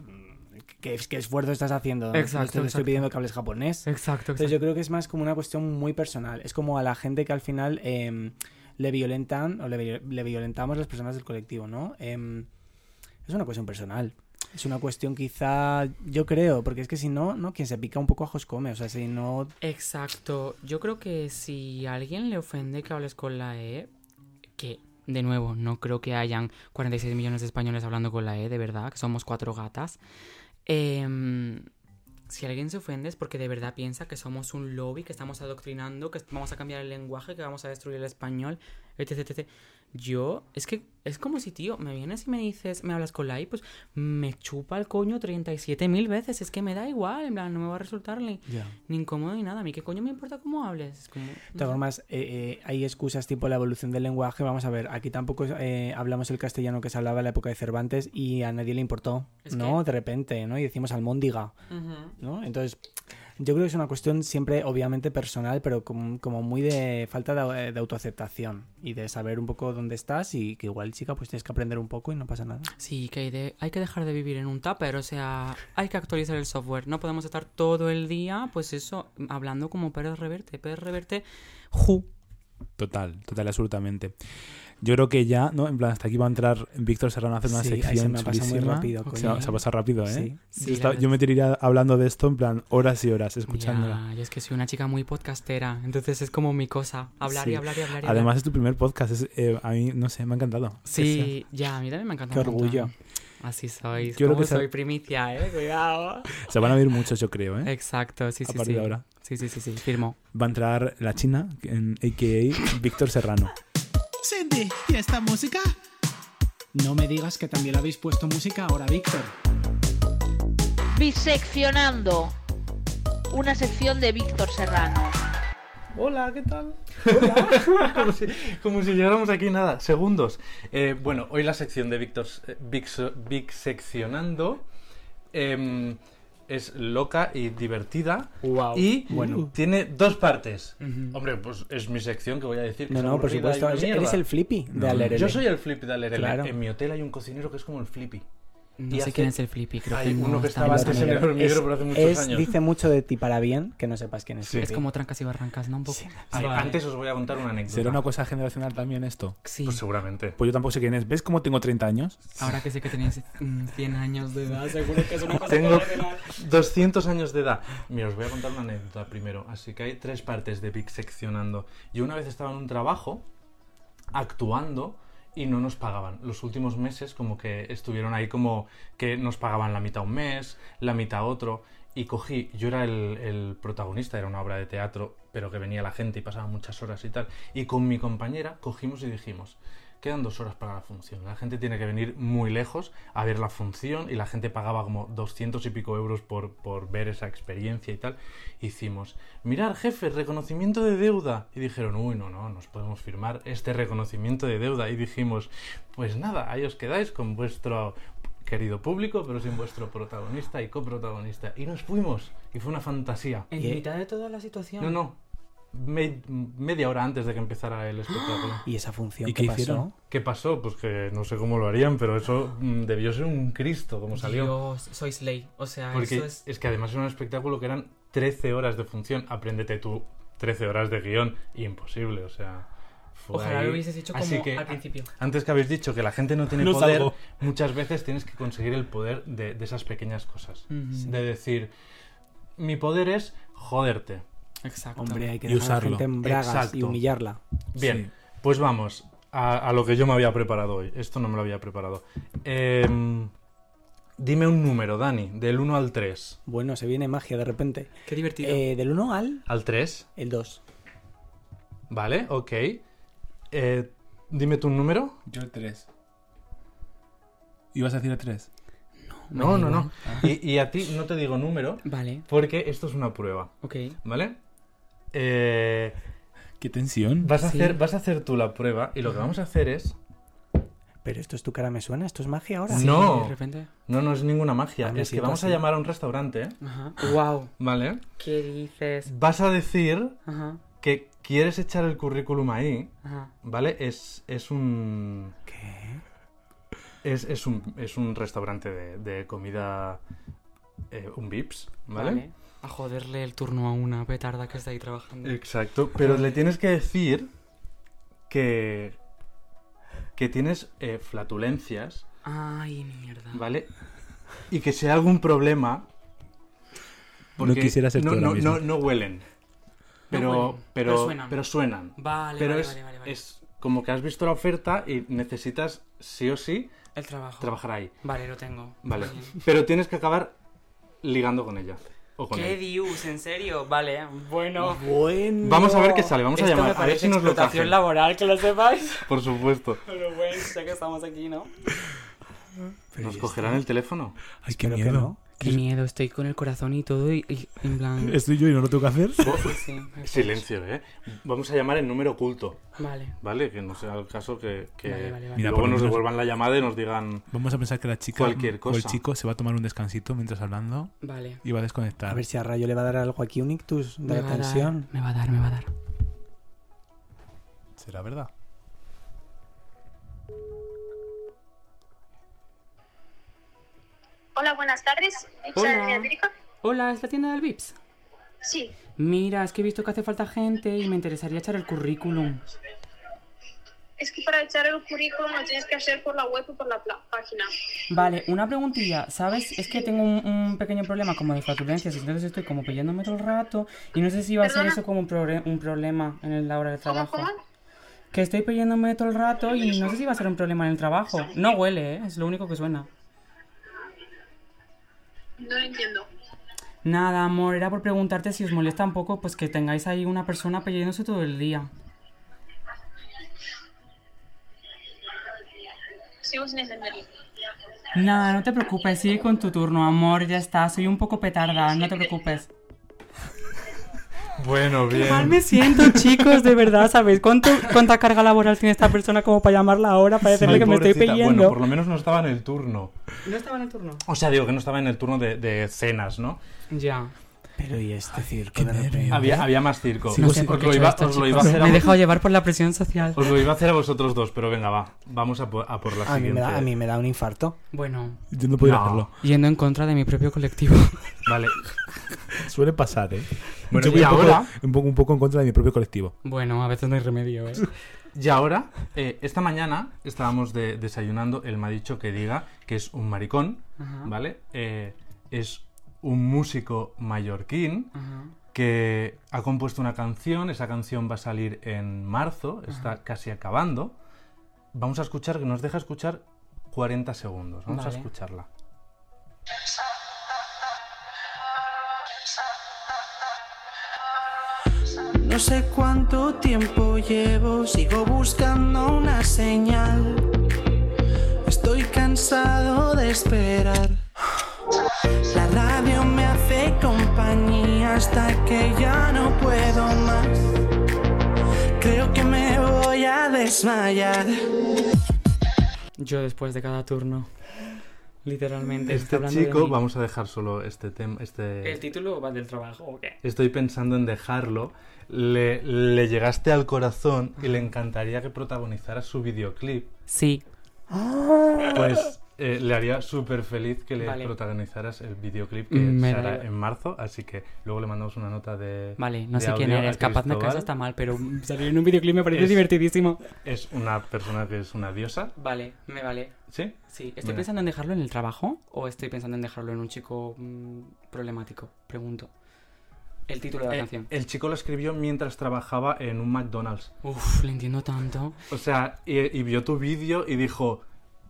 ¿Qué, qué esfuerzo estás haciendo? Exacto, no estoy exacto. pidiendo que hables japonés. Exacto, Entonces yo creo que es más como una cuestión muy personal. Es como a la gente que al final em, le violentan o le violentamos las personas del colectivo, ¿no? Em, es una cuestión personal. Es una cuestión quizá, yo creo, porque es que si no, ¿no? Quien se pica un poco ajos come. O sea, si no... Exacto. Yo creo que si a alguien le ofende que hables con la E, que de nuevo, no creo que hayan 46 millones de españoles hablando con la E, de verdad, que somos cuatro gatas. Em, si alguien se ofende es porque de verdad piensa que somos un lobby, que estamos adoctrinando, que vamos a cambiar el lenguaje, que vamos a destruir el español, etc, etc. Yo, es que es como si, tío, me vienes y me dices, me hablas con la I, pues me chupa el coño 37 mil veces. Es que me da igual, en plan, no me va a resultar ni, ni incómodo ni nada. A mí, ¿qué coño me importa cómo hables? Es como. De todas formas, eh, eh, hay excusas tipo la evolución del lenguaje. Vamos a ver, aquí tampoco eh, hablamos el castellano que se hablaba en la época de Cervantes y a nadie le importó, Es ¿no? que- De repente, ¿no? Y decimos almóndiga. Ujú. ¿no? Entonces, yo creo que es una cuestión siempre, obviamente, personal, pero como, como muy de falta de, de autoaceptación y de saber un poco dónde estás y que igual, chica, pues tienes que aprender un poco y no pasa nada. Sí, que hay, de- hay que dejar de vivir en un tupper, o sea, hay que actualizar el software. No podemos estar todo el día, pues eso, hablando como Pérez Reverte. Pérez Reverte, ju. Total, total, absolutamente. Yo creo que ya, ¿no? En plan, hasta aquí va a entrar Víctor Serrano a hacer una Sí, ahí se sección me ha muy chulísima. rápido, se, coño. ha- se ha pasado rápido, ¿eh? Sí. Sí, yo, yo me tiraría hablando de esto en plan horas y horas escuchándola. Ya, yo es que soy una chica muy podcastera, entonces es como mi cosa, hablar y hablar y hablar. y Además hablar. es tu primer podcast, es, eh, a mí, no sé, me ha encantado. Sí, ya, a mí también me encanta. Qué un montón. orgullo. Así sois. Quiero ¿Cómo que soy primicia, eh? Cuidado. Se van a oír muchos, yo creo, ¿eh? Exacto, sí, a sí, partir sí. de ahora. Sí, sí, sí, sí, firmo. Va a entrar la China, en a.k.a. Víctor Serrano. Cindy, ¿y esta música? No me digas que también le habéis puesto música ahora, Víctor. Biseccionando. Una sección de Víctor Serrano. Hola, ¿qué tal? como, si, como si llegáramos aquí nada, segundos. Eh, bueno, hoy la sección de Víctor eh, Vix- Vixeccionando em, es loca y divertida. Wow. Y Bueno. tiene dos partes. Hombre, pues es mi sección que voy a decir que No, no, por supuesto. Eres, el flippy de No, Alerele. Yo soy el flippy de Alerele. Claro. En mi hotel hay un cocinero que es como el flippy. No Y sé hace- quién es el Flippy, creo Hay que no uno que está estaba en antes esa en el hormiguero, Es- pero hace muchos es- años. Dice mucho de ti para bien que no sepas quién es. Sí. Es como trancas y barrancas, ¿no? Un poco. Ay, Vale. Antes os voy a contar una anécdota. ¿Será una cosa generacional también esto? Sí. Pues seguramente. Pues yo tampoco sé quién es. ¿Ves cómo tengo 30 años? Ahora que sé que tenéis mm, 100 años de edad, seguro que es una cosa Tengo generacional. 200 años de edad. Mira, os voy a contar una anécdota primero. Así que hay tres partes de Big seccionando. Yo una vez estaba en un trabajo actuando y no nos pagaban. Los últimos meses como que estuvieron ahí como que nos pagaban la mitad un mes, la mitad otro. Y cogí, yo era el, el protagonista, era una obra de teatro, pero que venía la gente y pasaba muchas horas y tal. Y con mi compañera cogimos y dijimos, quedan dos horas para la función. La gente tiene que venir muy lejos a ver la función y la gente pagaba como 200 y pico euros por, por ver esa experiencia y tal. Hicimos, mirar jefe, reconocimiento de deuda. Y dijeron, uy, no, no, nos podemos firmar este reconocimiento de deuda. Y dijimos, pues nada, ahí os quedáis con vuestro querido público, pero sin vuestro protagonista y coprotagonista. Y nos fuimos. Y fue una fantasía. En Y- mitad de toda la situación. No, no. Me- media hora antes de que empezara el espectáculo. ¿Y esa función ¿Y qué qué pasó? hicieron? ¿Qué pasó? Pues que no sé cómo lo harían, pero eso mm, debió ser un Cristo como salió. Dios, sois ley. O sea, Porque eso es... es. que además era un espectáculo que eran 13 horas de función. Apréndete tú 13 horas de guion. Imposible, o sea. fue Ojalá ahí. lo hubieses hecho como Así que, al principio. Antes que habéis dicho que la gente no tiene No poder, salgo. muchas veces tienes que conseguir el poder de, de esas pequeñas cosas. De decir, mi poder es joderte. Exacto. Hombre, hay que Y dejar a la usarlo. gente en bragas y Exacto. humillarla. Bien, Sí. pues vamos. a, a lo que yo me había preparado hoy. Esto no me lo había preparado. Em, dime un número, Dani, del 1 al 3. Bueno, se viene magia de repente. Qué divertido. Eh, del 1 al ¿Al 3? el 2. Vale, ok. Eh, dime tu número. Yo el 3. ¿Ibas a decir el 3? No, da no, no. igual. Y, y a ti no te digo número Vale, porque esto es una prueba, ok. ¿vale? Eh, Qué tensión. vas, a Sí. hacer, vas a hacer tú la prueba y lo que vamos a hacer es... Pero esto es tu cara me suena, esto es magia ahora. Sí. No. De repente. No, no es ninguna magia. Ah, es que vamos a llamar a un restaurante, ¿eh? Ajá. Wow. ¿vale? ¿Qué dices? Vas a decir Ajá. que quieres echar el currículum ahí, Ajá. ¿vale? Es, es un... ¿Qué? Es, es un, es un restaurante de, de comida... eh, un Vips, ¿vale? A joderle el turno a una petarda que está ahí trabajando. Exacto, pero le tienes que decir que... que tienes eh, flatulencias, Ay, mierda. ¿vale? Y que si hay algún problema... No quisiera ser no, no, no, no huelen. Pero, huelen, pero, pero suenan. pero suenan. Vale, Pero vale, es, vale, vale, vale. es como que has visto la oferta y necesitas sí o sí El trabajo. trabajar ahí. Vale, lo tengo. Vale. Pero tienes que acabar ligando con ella. O con ¿Qué él. dius? ¿En serio? Vale, bueno. Bueno. Vamos a ver qué sale, vamos a Esto llamar. me A ver parece si nos lo explotación cogen. laboral, que lo sepáis. Por supuesto. Pero bueno, ya que estamos aquí, ¿no? ¿Nos cogerán el teléfono? Ay, qué Espero que miedo. Qué miedo, estoy con el corazón y todo y, y en plan... Estoy yo y no lo tengo que hacer. Sí, sí. Silencio, ¿eh? Vamos a llamar en número oculto, Vale. ¿vale? Que no sea el caso que, que Vale, vale, vale. Mira, luego nos devuelvan la llamada y nos digan... Vamos a pensar que la chica Cualquier o el cosa. chico se va a tomar un descansito mientras hablando Vale. y va a desconectar. A ver si a Rayo le va a dar algo aquí, un ictus de Me la dar, tensión. me va a dar, me va a dar. ¿Será verdad? Hola, buenas tardes. Hola. Hola, ¿es la tienda del Vips? Sí. Mira, es que he visto que hace falta gente y me interesaría echar el currículum. Es que para echar el currículum lo tienes que hacer por la web o por la página. Vale, una preguntilla, ¿sabes? Es que tengo un, un pequeño problema como de flatulencias, entonces estoy como pillándome todo el rato y no sé si va a ser eso como un, un problema en el- la hora de ¿Cómo, trabajo. cómo? Que estoy pillándome todo el rato y no sé si va a ser un problema en el trabajo. No huele, ¿eh? Es lo único que suena. No lo entiendo. Nada, amor, era por preguntarte si os molesta un poco pues que tengáis ahí una persona pellándose todo el día. Sigo sin entenderlo. Nada, no te preocupes, sigue con tu turno, amor, ya está, soy un poco petarda, no te preocupes. Bueno, Qué mal me siento, chicos, de verdad, ¿sabéis cuánto, cuánta carga laboral tiene esta persona como para llamarla ahora para decirle que me estoy pillando? Bueno, por lo menos no estaba en el turno. ¿No estaba en el turno? O sea, digo que no estaba en el turno de, de cenas, ¿no? Ya. Pero y este circo de repente. Había, había más circo. No sé por os qué lo he hecho iba, esto, os lo iba a chicos. hacer a Me he dejado llevar por la presión social. Os lo iba a hacer a vosotros dos, pero venga, va. Vamos a por, a por la A mí, me siguiente. da, a mí me da un infarto. Bueno, Yo no podía No. hacerlo. yendo en contra de mi propio colectivo. Vale. Suele pasar, ¿eh? Bueno, Yo voy y un poco- ahora- un poco, un poco en contra de mi propio colectivo. Bueno, a veces no hay remedio, ¿eh? Y ahora, eh, esta mañana estábamos de- desayunando. Él me ha dicho que diga que es un maricón, Ajá. ¿vale? Eh, es un músico mallorquín Ajá. que ha compuesto una canción. Esa canción va a salir en marzo, está casi acabando. Vamos a escuchar, que nos deja escuchar 40 segundos. Vamos Vale. a escucharla. No sé cuánto tiempo llevo, sigo buscando una señal. Estoy cansado de esperar. La radio me hace compañía hasta que ya no puedo más. Creo que me voy a desmayar. Yo después de cada turno. Literalmente. Este de chico, vamos a dejar solo este tema. Este... ¿El título va del trabajo o qué? Estoy pensando en dejarlo. Le, le llegaste al corazón y le encantaría que protagonizara su videoclip. Sí. Pues eh, le haría súper feliz que le Vale. protagonizaras el videoclip que Me se da hará igual. en marzo. Así que luego le mandamos una nota de. Vale, no de sé quién eres. Capaz me Cristóbal. caso está mal, pero salir en un videoclip me parece Es- divertidísimo. Es una persona que es una diosa. Vale, me vale. ¿Sí? Sí, ¿estoy pensando en dejarlo en el trabajo o estoy pensando en dejarlo en un chico mm, problemático? Pregunto. El título de la Eh, canción. el chico lo escribió mientras trabajaba en un McDonald's. Uf, le entiendo tanto. O sea, y, y vio tu vídeo y dijo,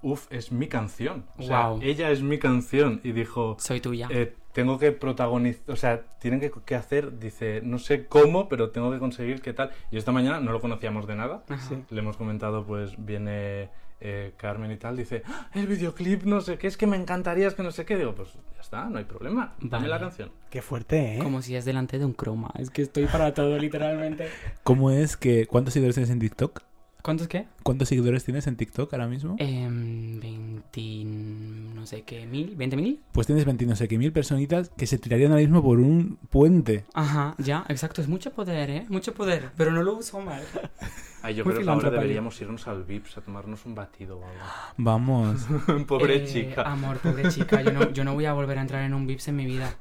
uf, es mi canción. O sea, Guau. ella es mi canción. Y dijo, Soy tuya. eh, tengo que protagonizar, o sea, tienen que, que hacer, dice, no sé cómo, pero tengo que conseguir qué tal. Y esta mañana no lo conocíamos de nada. Le hemos comentado, pues viene eh, Carmen y tal, dice, "Ah, el videoclip, no sé qué, es que me encantaría, es que no sé qué. Digo, pues ya está, no hay problema, dame Vale. la canción. Qué fuerte, ¿eh? Como si es delante de un croma. Es que estoy para todo, literalmente. ¿Cómo es que... ¿Cuántos seguidores tienes en TikTok? ¿Cuántos qué? ¿Cuántos seguidores tienes en TikTok ahora mismo? Em, 20. no sé qué, mil, 20 mil. Pues tienes 20 no sé qué mil personitas que se tirarían ahora mismo por un puente. Ajá, ya, exacto. Es mucho poder, ¿eh? Mucho poder. Pero no lo uso mal. Ay, yo Muy creo que ahora deberíamos irnos al Vips a tomarnos un batido o algo. Vamos. Pobre Eh, chica. Amor, pobre chica. Yo no, yo no voy a volver a entrar en un VIPS en mi vida.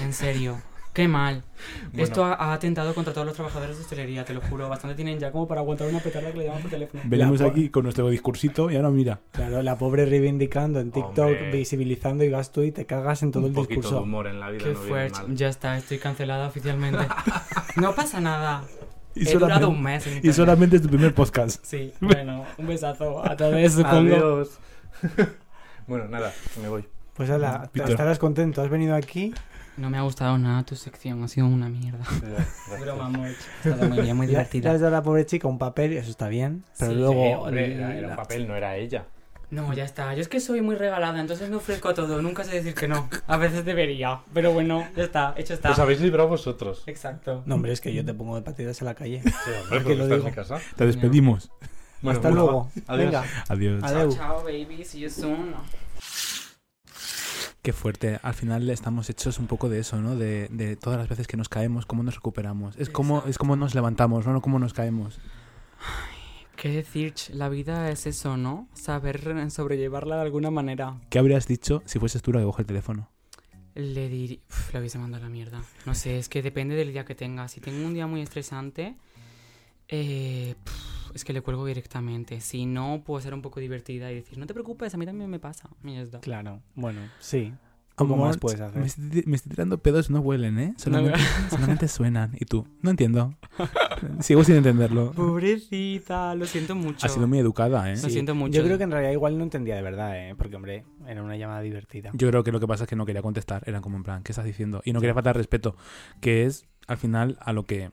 En serio. Qué mal. Bueno. Esto ha, ha atentado contra todos los trabajadores de hostelería, te lo juro. Bastante tienen ya como para aguantar una petarda que le llaman por teléfono. Venimos aquí con nuestro discursito y ahora mira. Claro, la pobre reivindicando en TikTok, Hombre. visibilizando y vas tú y te cagas en todo un el poquito de discurso. humor en la vida Qué no viene fuerte. mal. Ya está, estoy cancelada oficialmente. no pasa nada. Y He durado un mes en y solamente es tu primer podcast. Sí, bueno, un besazo a todos, supongo. Adiós. bueno, nada, me voy. Pues ala, estarás contento. Has venido aquí. No me ha gustado nada tu sección, ha sido una mierda. Broma. Ha estado muy bien, muy Le le divertida. has dado a la pobre chica un papel y eso está bien. Pero Sí, luego. Hombre, era, era un papel, no era ella. No, ya está. Yo es que soy muy regalada, entonces me ofrezco a todo. Nunca sé decir que no. A veces debería. Pero bueno, ya está. Hecho está. Os habéis librado vosotros. Exacto. No, hombre, es que yo te pongo de patitas en la calle. Sí, hombre, ¿Por qué porque lo estás digo? en casa. Te despedimos. Bueno, Hasta bueno, luego. Adiós. Venga, Adiós. adeu. Chao, baby. See you soon. Qué fuerte. Al final estamos hechos un poco de eso, ¿no? De, de todas las veces que nos caemos, cómo nos recuperamos. Es como, es como nos levantamos, ¿no? No cómo nos caemos. ¿Qué decir? La vida es eso, ¿no? Saber sobrellevarla de alguna manera. ¿Qué habrías dicho si fueses tú la que coge el teléfono? Le diría... Le hubiese mandado a la mierda. No sé, es que depende del día que tenga. Si tengo un día muy estresante, eh, pf, es que le cuelgo directamente. Si no, puedo ser un poco divertida y decir, no te preocupes, a mí también me pasa. Está. Claro, bueno, sí. ¿Cómo más puedes hacer? Me estoy, me estoy tirando pedos, no huelen, ¿eh? Solamente, solamente suenan. Y tú, no entiendo. Sigo sin entenderlo. Pobrecita, lo siento mucho. Ha sido muy educada, ¿eh? Lo siento mucho. Yo creo que en realidad igual no entendía de verdad, ¿eh? Porque, hombre, era una llamada divertida. Yo creo que lo que pasa es que no quería contestar. Era como en plan, ¿qué estás diciendo? Y no quería faltar respeto. Que es, al final, a lo que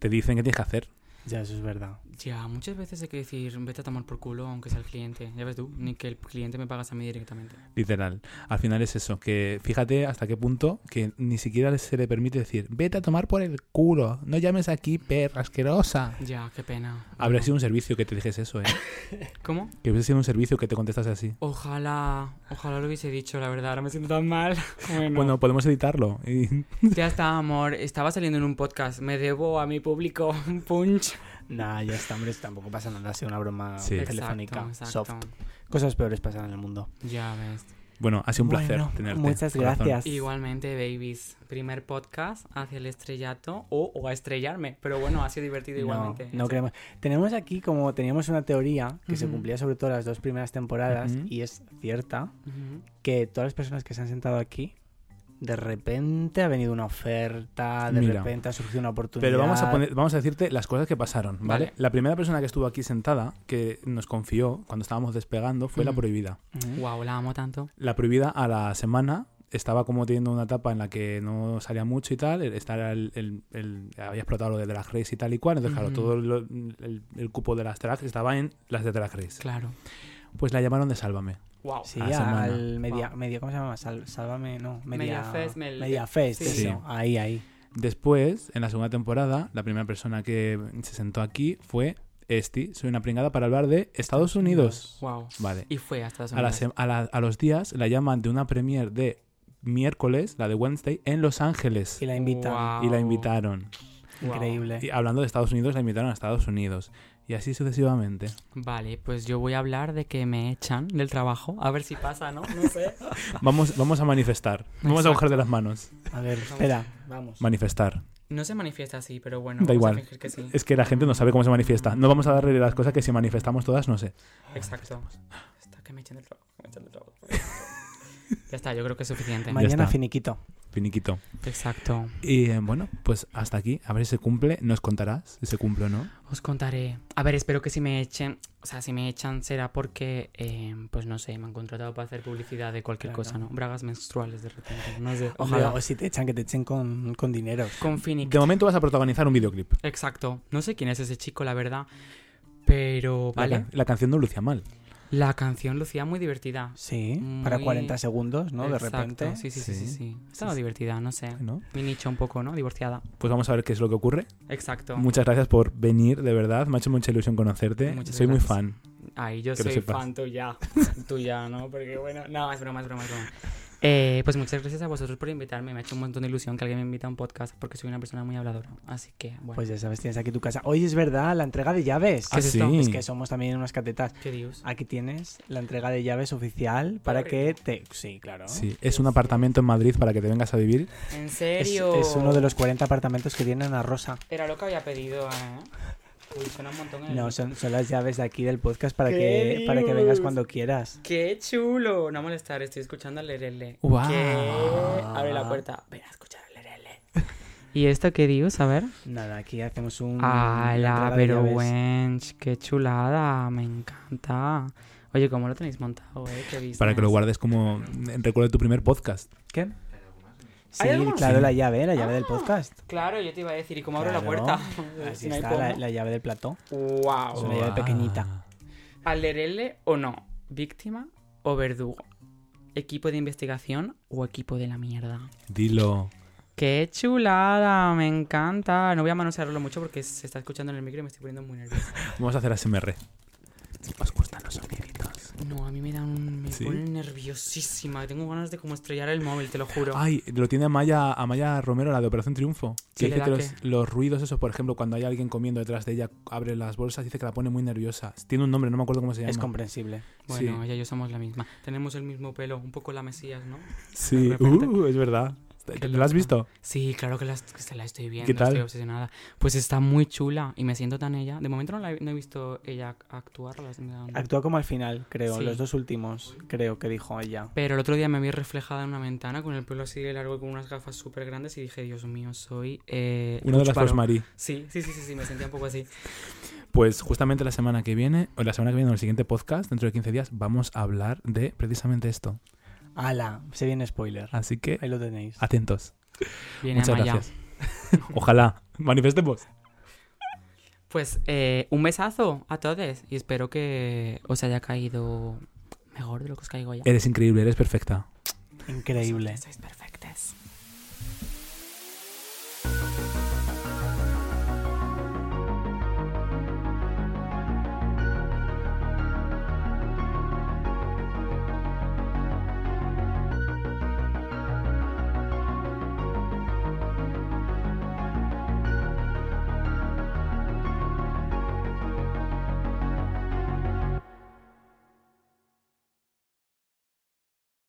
te dicen que tienes que hacer. Ya, eso es verdad. Ya, muchas veces hay que decir, vete a tomar por culo, aunque sea el cliente. Ya ves tú, ni que el cliente me pagas a mí directamente. Literal. Al final es eso. Que fíjate hasta qué punto que ni siquiera se le permite decir, vete a tomar por el culo. No llames aquí, perra asquerosa. Ya, qué pena. Habría sido un servicio que te dijese eso, ¿eh? ¿Cómo? que hubiese sido un servicio que te contestase así. Ojalá, ojalá lo hubiese dicho, la verdad, ahora me siento tan mal. Bueno, Bueno, podemos editarlo. Y... ya está, amor. Estaba saliendo en un podcast. Me debo a mi público un punch. Nah, ya está, hombre, tampoco pasa nada. Ha sido una broma Sí. telefónica. Exacto, Soft. exacto. Cosas peores pasan en el mundo. Ya ves. Bueno, ha sido un placer Bueno, tenerte. Muchas corazón. gracias. Igualmente, babies. Primer podcast hacia el estrellato o, o a estrellarme. Pero bueno, ha sido divertido No, igualmente. no queremos. Tenemos aquí como teníamos una teoría que se cumplía sobre todo las dos primeras temporadas y es cierta que todas las personas que se han sentado aquí de repente ha venido una oferta, de Mira. repente ha surgido una oportunidad. Pero vamos a, poner, vamos a decirte las cosas que pasaron, ¿vale? Vale. La primera persona que estuvo aquí sentada, que nos confió cuando estábamos despegando, fue la prohibida. Wow, la amo tanto. La prohibida a la semana estaba como teniendo una etapa en la que no salía mucho y tal, estaba el, el- el- había explotado lo de Drag Race y tal y cual, entonces claro, Ujú. todo lo- el, el cupo de las drags estaba en las de Drag Race. Claro. Pues la llamaron de Sálvame. Wow. Sí, al media, Wow. media, ¿cómo se llama? Sal- sálvame, no, media, Media Fest, mel- Media Fest, sí. eso, Sí. ahí, ahí. Después, en la segunda temporada, la primera persona que se sentó aquí fue Esti, soy una pringada para hablar de Estados Unidos. Wow. Vale. Y fue hasta A, la sem- a, la- a los días la llaman de una premiere de miércoles, la de Wednesday, en Los Ángeles. Y la invitan. Wow. Y la invitaron. Increíble. Y hablando de Estados Unidos, la invitaron a Estados Unidos. Y así sucesivamente. Vale, pues yo voy a hablar de que me echan del trabajo. A ver si pasa, ¿no? No sé. Vamos, vamos a manifestar. Vamos a coger de las manos. A ver, Vamos. espera, vamos. Manifestar. No se manifiesta así, pero bueno. Da vamos igual. A fingir que sí. Es que la gente no sabe cómo se manifiesta. No vamos a darle las cosas que si manifestamos todas, no sé. Exacto. Está que me echen del trabajo. que me echen del trabajo. ya está, yo creo que es suficiente. Mañana finiquito. Finiquito. Exacto. Y eh, bueno, pues hasta aquí. A ver si se cumple. Nos contarás si se cumple o no. Os contaré. A ver, espero que si me echen, o sea, si me echan será porque, eh, pues no sé, me han contratado para hacer publicidad de cualquier Claro. cosa, ¿no? Bragas menstruales de repente, no sé. Ojalá. O si te echan, que te echen con, con dinero. Con Phoenix. De momento vas a protagonizar un videoclip. Exacto. No sé quién es ese chico, la verdad. Pero, La vale. can- La, canción no lucía mal. La canción lucía muy divertida. Sí, para Muy- 40 segundos, ¿no? De repente. Sí, sí, sí, sí, Sí. sí. Estaba Sí, sí. divertida, no sé. ¿no? Mi nicho un poco, ¿no? Divorciada. Pues vamos a ver qué es lo que ocurre. Exacto. Muchas gracias por venir, de verdad. Me ha hecho mucha ilusión conocerte. Muchas Soy muy gracias. fan. Ay, yo Que soy fan tuya. tuya, ¿no? Porque bueno, no, es broma, es broma, es broma. Eh, pues muchas gracias a vosotros por invitarme. Me ha hecho un montón de ilusión que alguien me invita a un podcast porque soy una persona muy habladora. Así que, bueno. Pues ya sabes, tienes aquí tu casa. Hoy es verdad, la entrega de llaves. ¿Qué es esto? Es que somos también unas catetas. ¿Qué dios? Aquí tienes la entrega de llaves oficial para que te... Sí, claro. Sí, es un apartamento en Madrid para que te vengas a vivir. ¿En Es, serio? es uno de los 40 apartamentos que tienen a Rosa. Era lo que había pedido, ¿eh? Uy, suena un montón en el No, son, son las llaves de aquí del podcast para ¡Qué que, para que vengas cuando quieras. ¡Qué chulo! No molestar, estoy escuchando al Lerele. Guau. ¿Qué? Abre la puerta. Ven a escuchar al Lerele. ¿Y esto qué dios? A ver. Nada, aquí hacemos un... ¡Hala! Pero wench, qué chulada. Me encanta. Oye, ¿cómo lo tenéis montado, eh? ¿Qué Para que lo guardes como recuerdo de tu primer podcast. ¿Qué? Sí, claro, Sí. la llave, la llave del Ah. podcast. Claro, yo te iba a decir, ¿y cómo abro la puerta? Así Si está, la, llave del plató. ¡Wow! Es una llave pequeñita. ¿Al Lerele o no? ¿Víctima o verdugo? ¿Equipo de investigación o equipo de la mierda? Dilo. ¡Qué chulada! Me encanta. No voy a manosearlo mucho porque se está escuchando en el micro y me estoy poniendo muy nerviosa. Vamos a hacer ASMR. Os gustan los soniditos. No, a mí me da un... Me ¿Sí? pone nerviosísima. Tengo ganas de como estrellar el móvil, te lo juro. Ay, lo tiene Amaya, Amaya Romero, la de Operación Triunfo. ¿Qué Que dice que los, los ruidos, esos, por ejemplo, cuando hay alguien comiendo detrás de ella, abre las bolsas, dice que la pone muy nerviosa. Tiene un nombre, no me acuerdo cómo se llama. Es comprensible. Bueno, sí. ella y yo somos la misma. Tenemos el mismo pelo, un poco la Mesías, ¿no? Sí, uh, es verdad. ¿Te la has visto? Sí, claro que la, que se la estoy viendo, ¿Qué tal? estoy obsesionada. Pues está muy chula y me siento tan ella. De momento no, la he, no he visto ella actuar. Actúa como al final, creo. Sí. Los dos últimos, creo que dijo ella. Pero el otro día me vi reflejada en una ventana con el pelo así de largo y con unas gafas súper grandes y dije, Dios mío, soy... Eh, Una de las Baró". dos Marí. Sí, sí, sí, sí, sí, me sentía un poco así. Pues justamente la semana que viene, o la semana que viene, o el siguiente podcast, dentro de 15 días, vamos a hablar de precisamente esto. ¡Hala! Se viene spoiler. Así que, Ahí lo tenéis. atentos. Viene Muchas Amaya. gracias. Ojalá. Manifestemos. Pues eh, un besazo a todos y espero que os haya caído mejor de lo que os caigo ya. Eres increíble, eres perfecta. Increíble. Sois perfectos.